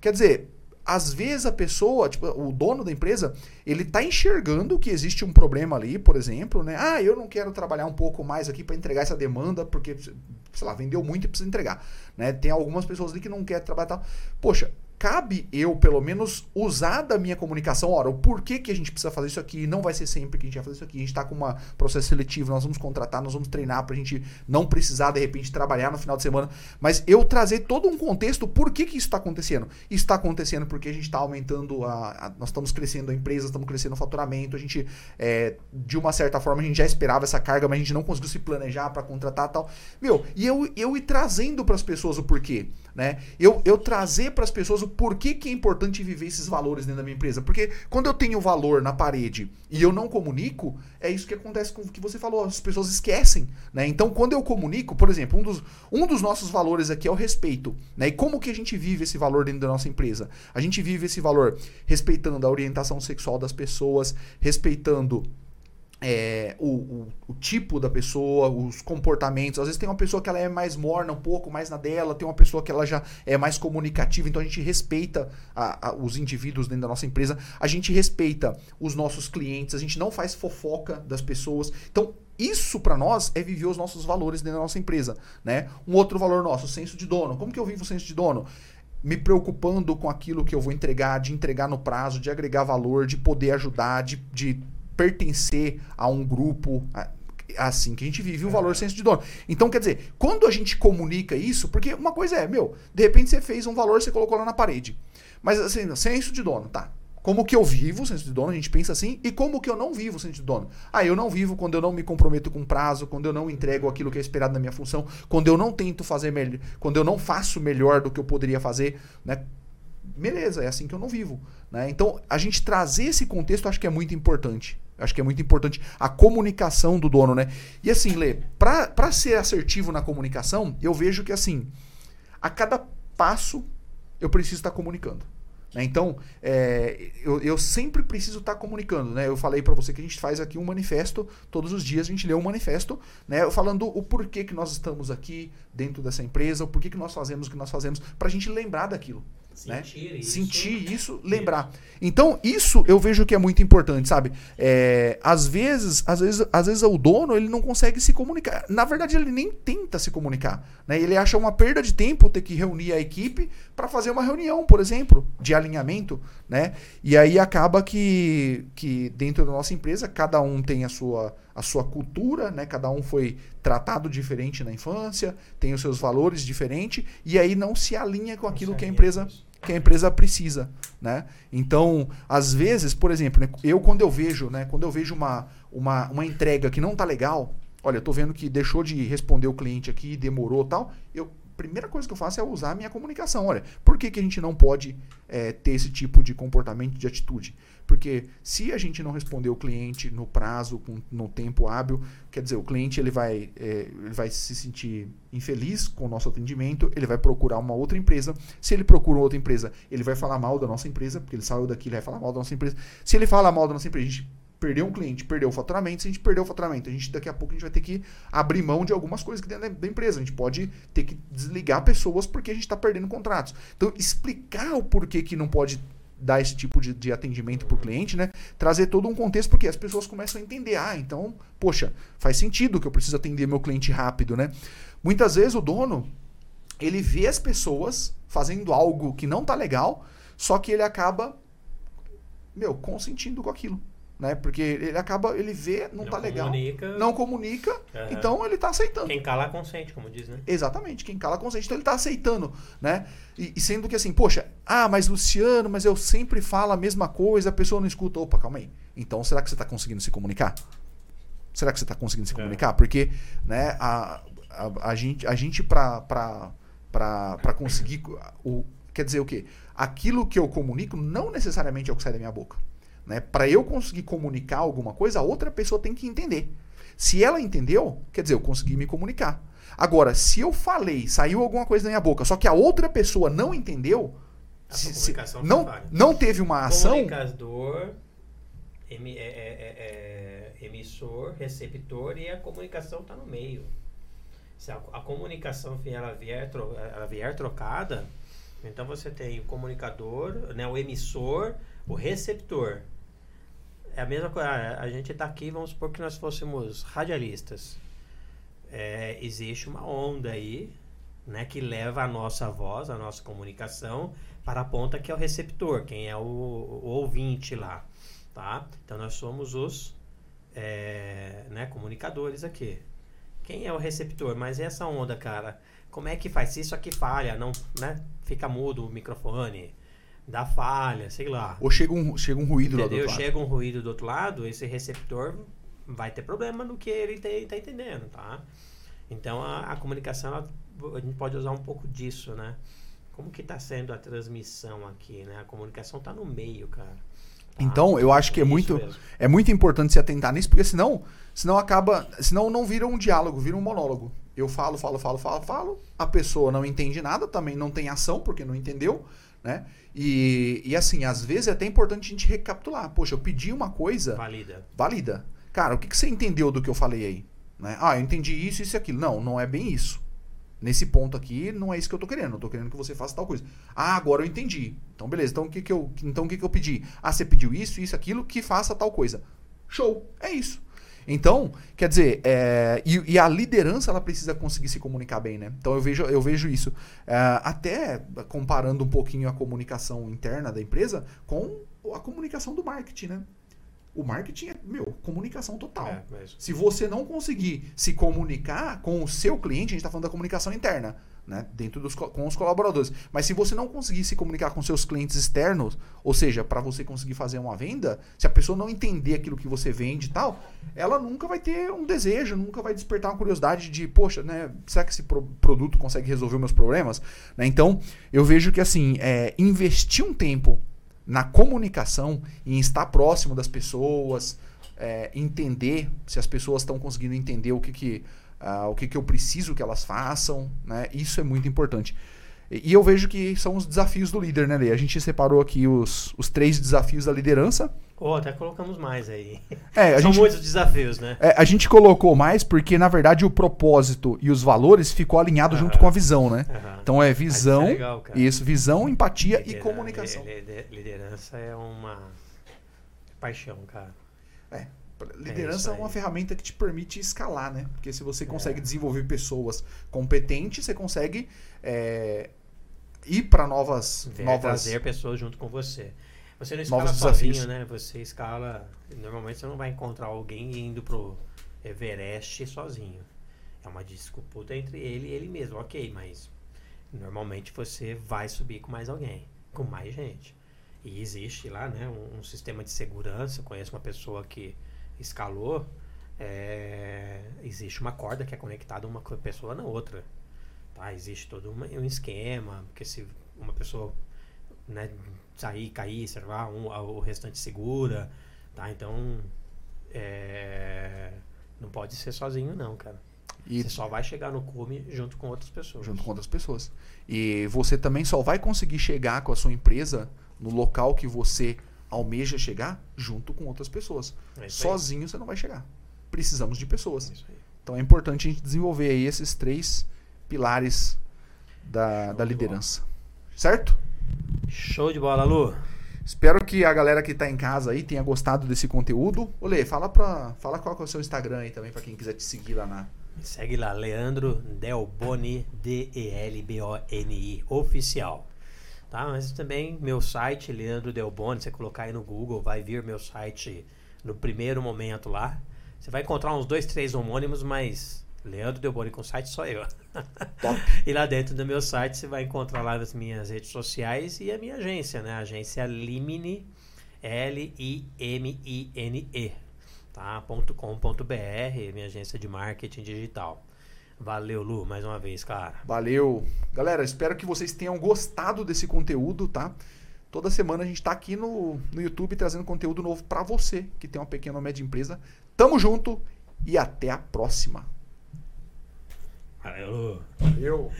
Quer dizer, às vezes a pessoa, tipo, o dono da empresa, ele tá enxergando que existe um problema ali, por exemplo, né? Ah, eu não quero trabalhar um pouco mais aqui para entregar essa demanda, porque, sei lá, vendeu muito e precisa entregar, né? Tem algumas pessoas ali que não querem trabalhar tal. Poxa, cabe eu, pelo menos, usar da minha comunicação, ora, o porquê que a gente precisa fazer isso aqui, não vai ser sempre que a gente vai fazer isso aqui, a gente está com um processo seletivo, nós vamos contratar, nós vamos treinar para a gente não precisar, de repente, trabalhar no final de semana, mas eu trazer todo um contexto, por que que isso está acontecendo? Isso está acontecendo porque a gente está aumentando, a, a, nós estamos crescendo a empresa, estamos crescendo o faturamento, a gente, é, de uma certa forma, a gente já esperava essa carga, mas a gente não conseguiu se planejar para contratar tal. Meu, e eu, eu ir trazendo para as pessoas o porquê. Né? Eu, eu trazer para as pessoas o porquê que é importante viver esses valores dentro da minha empresa. Porque quando eu tenho valor na parede e eu não comunico, é isso que acontece com o que você falou, as pessoas esquecem. Né? Então, quando eu comunico, por exemplo, um dos, um dos nossos valores aqui é o respeito. Né? E como que a gente vive esse valor dentro da nossa empresa? A gente vive esse valor respeitando a orientação sexual das pessoas, respeitando é, o, o, o, tipo da pessoa, os comportamentos. Às vezes tem uma pessoa que ela é mais morna, um pouco mais na dela, tem uma pessoa que ela já é mais comunicativa, então a gente respeita a, a, os indivíduos dentro da nossa empresa, a gente respeita os nossos clientes, a gente não faz fofoca das pessoas. Então, isso para nós é viver os nossos valores dentro da nossa empresa, né? Um outro valor nosso, o senso de dono. Como que eu vivo o senso de dono? me preocupando com aquilo que eu vou entregar, de entregar no prazo, de agregar valor, de poder ajudar, de, de pertencer a um grupo assim que a gente vive o valor senso de dono. Então, quer dizer, quando a gente comunica isso, porque uma coisa é, meu, de repente você fez um valor, você colocou lá na parede. Mas assim, senso de dono, tá? Como que eu vivo o senso de dono, a gente pensa assim, e como que eu não vivo o senso de dono? Ah, eu não vivo quando eu não me comprometo com prazo, quando eu não entrego aquilo que é esperado na minha função, quando eu não tento fazer melhor, quando eu não faço melhor do que eu poderia fazer, né? beleza, é assim que eu não vivo. Né? Então, a gente trazer esse contexto acho que é muito importante. Acho que é muito importante a comunicação do dono, né? E assim, Lê, para ser assertivo na comunicação, eu vejo que assim, a cada passo eu preciso estar comunicando. Né? Então, é, eu, eu, sempre preciso estar comunicando. Né? Eu falei para você que a gente faz aqui um manifesto, todos os dias a gente lê um manifesto, né? falando o porquê que nós estamos aqui dentro dessa empresa, o porquê que nós fazemos o que nós fazemos, para a gente lembrar daquilo. Sentir né? isso. Sentir isso, lembrar. Então, isso eu vejo que é muito importante, sabe? É, às vezes, às vezes, às vezes o dono ele não consegue se comunicar. Na verdade, ele nem tenta se comunicar. Né? Ele acha uma perda de tempo ter que reunir a equipe para fazer uma reunião, por exemplo, de alinhamento, né? E aí acaba que, que dentro da nossa empresa cada um tem a sua a sua cultura, né? Cada um foi tratado diferente na infância, tem os seus valores diferentes e aí não se alinha com aquilo que a empresa que a empresa precisa, né? Então, às vezes, por exemplo, né, eu quando eu vejo, né, quando eu vejo uma, uma, uma entrega que não tá legal, olha, eu tô vendo que deixou de responder o cliente aqui, demorou tal, eu primeira coisa que eu faço é usar a minha comunicação. Olha, por que, que a gente não pode é, ter esse tipo de comportamento, de atitude? Porque se a gente não responder o cliente no prazo, no tempo hábil, quer dizer, o cliente ele vai, é, ele vai se sentir infeliz com o nosso atendimento, ele vai procurar uma outra empresa. Se ele procura outra empresa, ele vai falar mal da nossa empresa, porque ele saiu daqui, ele vai falar mal da nossa empresa. Se ele fala mal da nossa empresa, a gente perdeu um cliente, perdeu o faturamento. Se a gente perdeu o faturamento, a gente daqui a pouco a gente vai ter que abrir mão de algumas coisas que dentro da empresa. A gente pode ter que desligar pessoas porque a gente está perdendo contratos. Então, explicar o porquê que não pode dar esse tipo de, de atendimento para o cliente, né? Trazer todo um contexto, porque as pessoas começam a entender, ah, então, poxa, faz sentido que eu preciso atender meu cliente rápido, né? Muitas vezes o dono, ele vê as pessoas fazendo algo que não tá legal, só que ele acaba, meu, consentindo com aquilo né? Porque ele acaba, ele vê, não, não tá legal, não comunica, uhum. então ele tá aceitando. Quem cala consente, como diz, né? Exatamente, quem cala consente, então ele tá aceitando, né? E, e, sendo que assim, poxa, ah, mas Luciano, mas eu sempre falo a mesma coisa, a pessoa não escuta. Opa, calma aí. Então será que você tá conseguindo se comunicar? Será que você tá conseguindo se é. comunicar? Porque, né, a, a, a gente, a gente pra, pra, pra, pra conseguir, o, quer dizer o quê? Aquilo que eu comunico não necessariamente é o que sai da minha boca. Né? Para eu conseguir comunicar alguma coisa, a outra pessoa tem que entender. Se ela entendeu, quer dizer, eu consegui me comunicar. Agora, se eu falei, saiu alguma coisa da minha boca, só que a outra pessoa não entendeu, se, se, não, não teve uma ação. Comunicador, em, é, é, é, emissor, receptor e a comunicação está no meio. Se a, a comunicação ela vier, ela vier trocada, então você tem o comunicador, né, o emissor, o receptor. É a mesma coisa. A gente está aqui, vamos supor que nós fôssemos radialistas. É, existe uma onda aí, né, que leva a nossa voz, a nossa comunicação para a ponta que é o receptor, quem é o, o ouvinte lá, tá? Então nós somos os é, né, comunicadores aqui. Quem é o receptor? Mas essa onda, cara, como é que faz? Se isso aqui falha, não, né? Fica mudo o microfone, dá falha, sei lá. Ou chega um, chega um ruído Entendeu? do outro lado. Chega um ruído do outro lado, esse receptor vai ter problema no que ele está entendendo, tá? Então a, a comunicação, ela, a gente pode usar um pouco disso, né? Como que está sendo a transmissão aqui, né? A comunicação está no meio, cara. Tá? Então, eu acho que é muito, é muito importante se atentar nisso, porque senão, senão acaba, senão não vira um diálogo, vira um monólogo. Eu falo, falo, falo, falo, falo, a pessoa não entende nada, também não tem ação porque não entendeu, né? E, e assim, às vezes é até importante a gente recapitular. Poxa, eu pedi uma coisa. Válida. Válida. Cara, o que, que você entendeu do que eu falei aí? Né? Ah, eu entendi isso, isso e aquilo. Não, não é bem isso. Nesse ponto aqui, não é isso que eu tô querendo. Eu tô querendo que você faça tal coisa. Ah, agora eu entendi. Então, beleza. Então, o que, que, eu, então, o que, que eu pedi? Ah, você pediu isso, isso, aquilo, que faça tal coisa. Show. É isso. Então, quer dizer, é, e, e, a liderança ela precisa conseguir se comunicar bem, né? Então eu vejo, eu vejo isso. É, até comparando um pouquinho a comunicação interna da empresa com a comunicação do marketing, né? O marketing é, meu, comunicação total. É, mas... Se você não conseguir se comunicar com o seu cliente, a gente está falando da comunicação interna. Né, dentro dos com os colaboradores. Mas se você não conseguir se comunicar com seus clientes externos, ou seja, para você conseguir fazer uma venda, se a pessoa não entender aquilo que você vende e tal, ela nunca vai ter um desejo, nunca vai despertar uma curiosidade de, poxa, né, será que esse pro produto consegue resolver meus problemas? Né, então, eu vejo que assim, é, investir um tempo na comunicação, em estar próximo das pessoas, é, entender se as pessoas estão conseguindo entender o que, que uh, o que, que eu preciso que elas façam, né? Isso é muito importante. E, e eu vejo que são os desafios do líder, né, Lê? A gente separou aqui os, os três desafios da liderança. Oh, até colocamos mais aí. É, São gente, muitos desafios, né? É, a gente colocou mais porque, na verdade, o propósito e os valores ficou alinhado junto com a visão, né? Então é visão, isso, é legal, isso, visão, empatia Lidera e comunicação. Liderança é uma paixão, cara. É. Liderança é, é, uma ferramenta que te permite escalar, né? Porque se você consegue é. desenvolver pessoas competentes, você consegue é, ir para novas, Ver, novas. Trazer pessoas junto com você. Você não escala sozinho, desafios. né? Você escala. Normalmente você não vai encontrar alguém indo pro Everest sozinho. É uma disputa entre ele e ele mesmo, ok, mas normalmente você vai subir com mais alguém, com mais gente. E existe lá, né, um, um sistema de segurança. Eu conheço uma pessoa que escalou, é, existe uma corda que é conectada uma pessoa na outra. Tá? Existe todo uma, um esquema, porque se uma pessoa né, sair, cair, sei lá, um, o restante segura. Tá? Então, é, não pode ser sozinho não, cara. E você só vai chegar no cume junto com outras pessoas. Junto com outras pessoas. E você também só vai conseguir chegar com a sua empresa no local que você almeja chegar junto com outras pessoas. É Sozinho você não vai chegar. Precisamos de pessoas. É então é importante a gente desenvolver aí esses três pilares da, da liderança. Certo? Show de bola, Lu. Espero que a galera que está em casa aí tenha gostado desse conteúdo. Olê, fala, pra, fala qual é o seu Instagram aí também, para quem quiser te seguir lá na. Me segue lá, Leandro Delboni, D-E-L-B-O-N-I, oficial. Tá? Mas também meu site, Leandro Delboni, você colocar aí no Google, vai vir meu site no primeiro momento lá. Você vai encontrar uns dois, três homônimos, mas Leandro Delboni com site só eu. E lá dentro do meu site você vai encontrar lá as minhas redes sociais e a minha agência, né? A agência Limine, L-I-M-I-N-E, tá? .com.br, minha agência de marketing digital. Valeu, Lu, mais uma vez, cara. Valeu. Galera, espero que vocês tenham gostado desse conteúdo, tá? Toda semana a gente tá aqui no, no YouTube trazendo conteúdo novo para você que tem uma pequena ou média empresa. Tamo junto e até a próxima. Valeu. Valeu.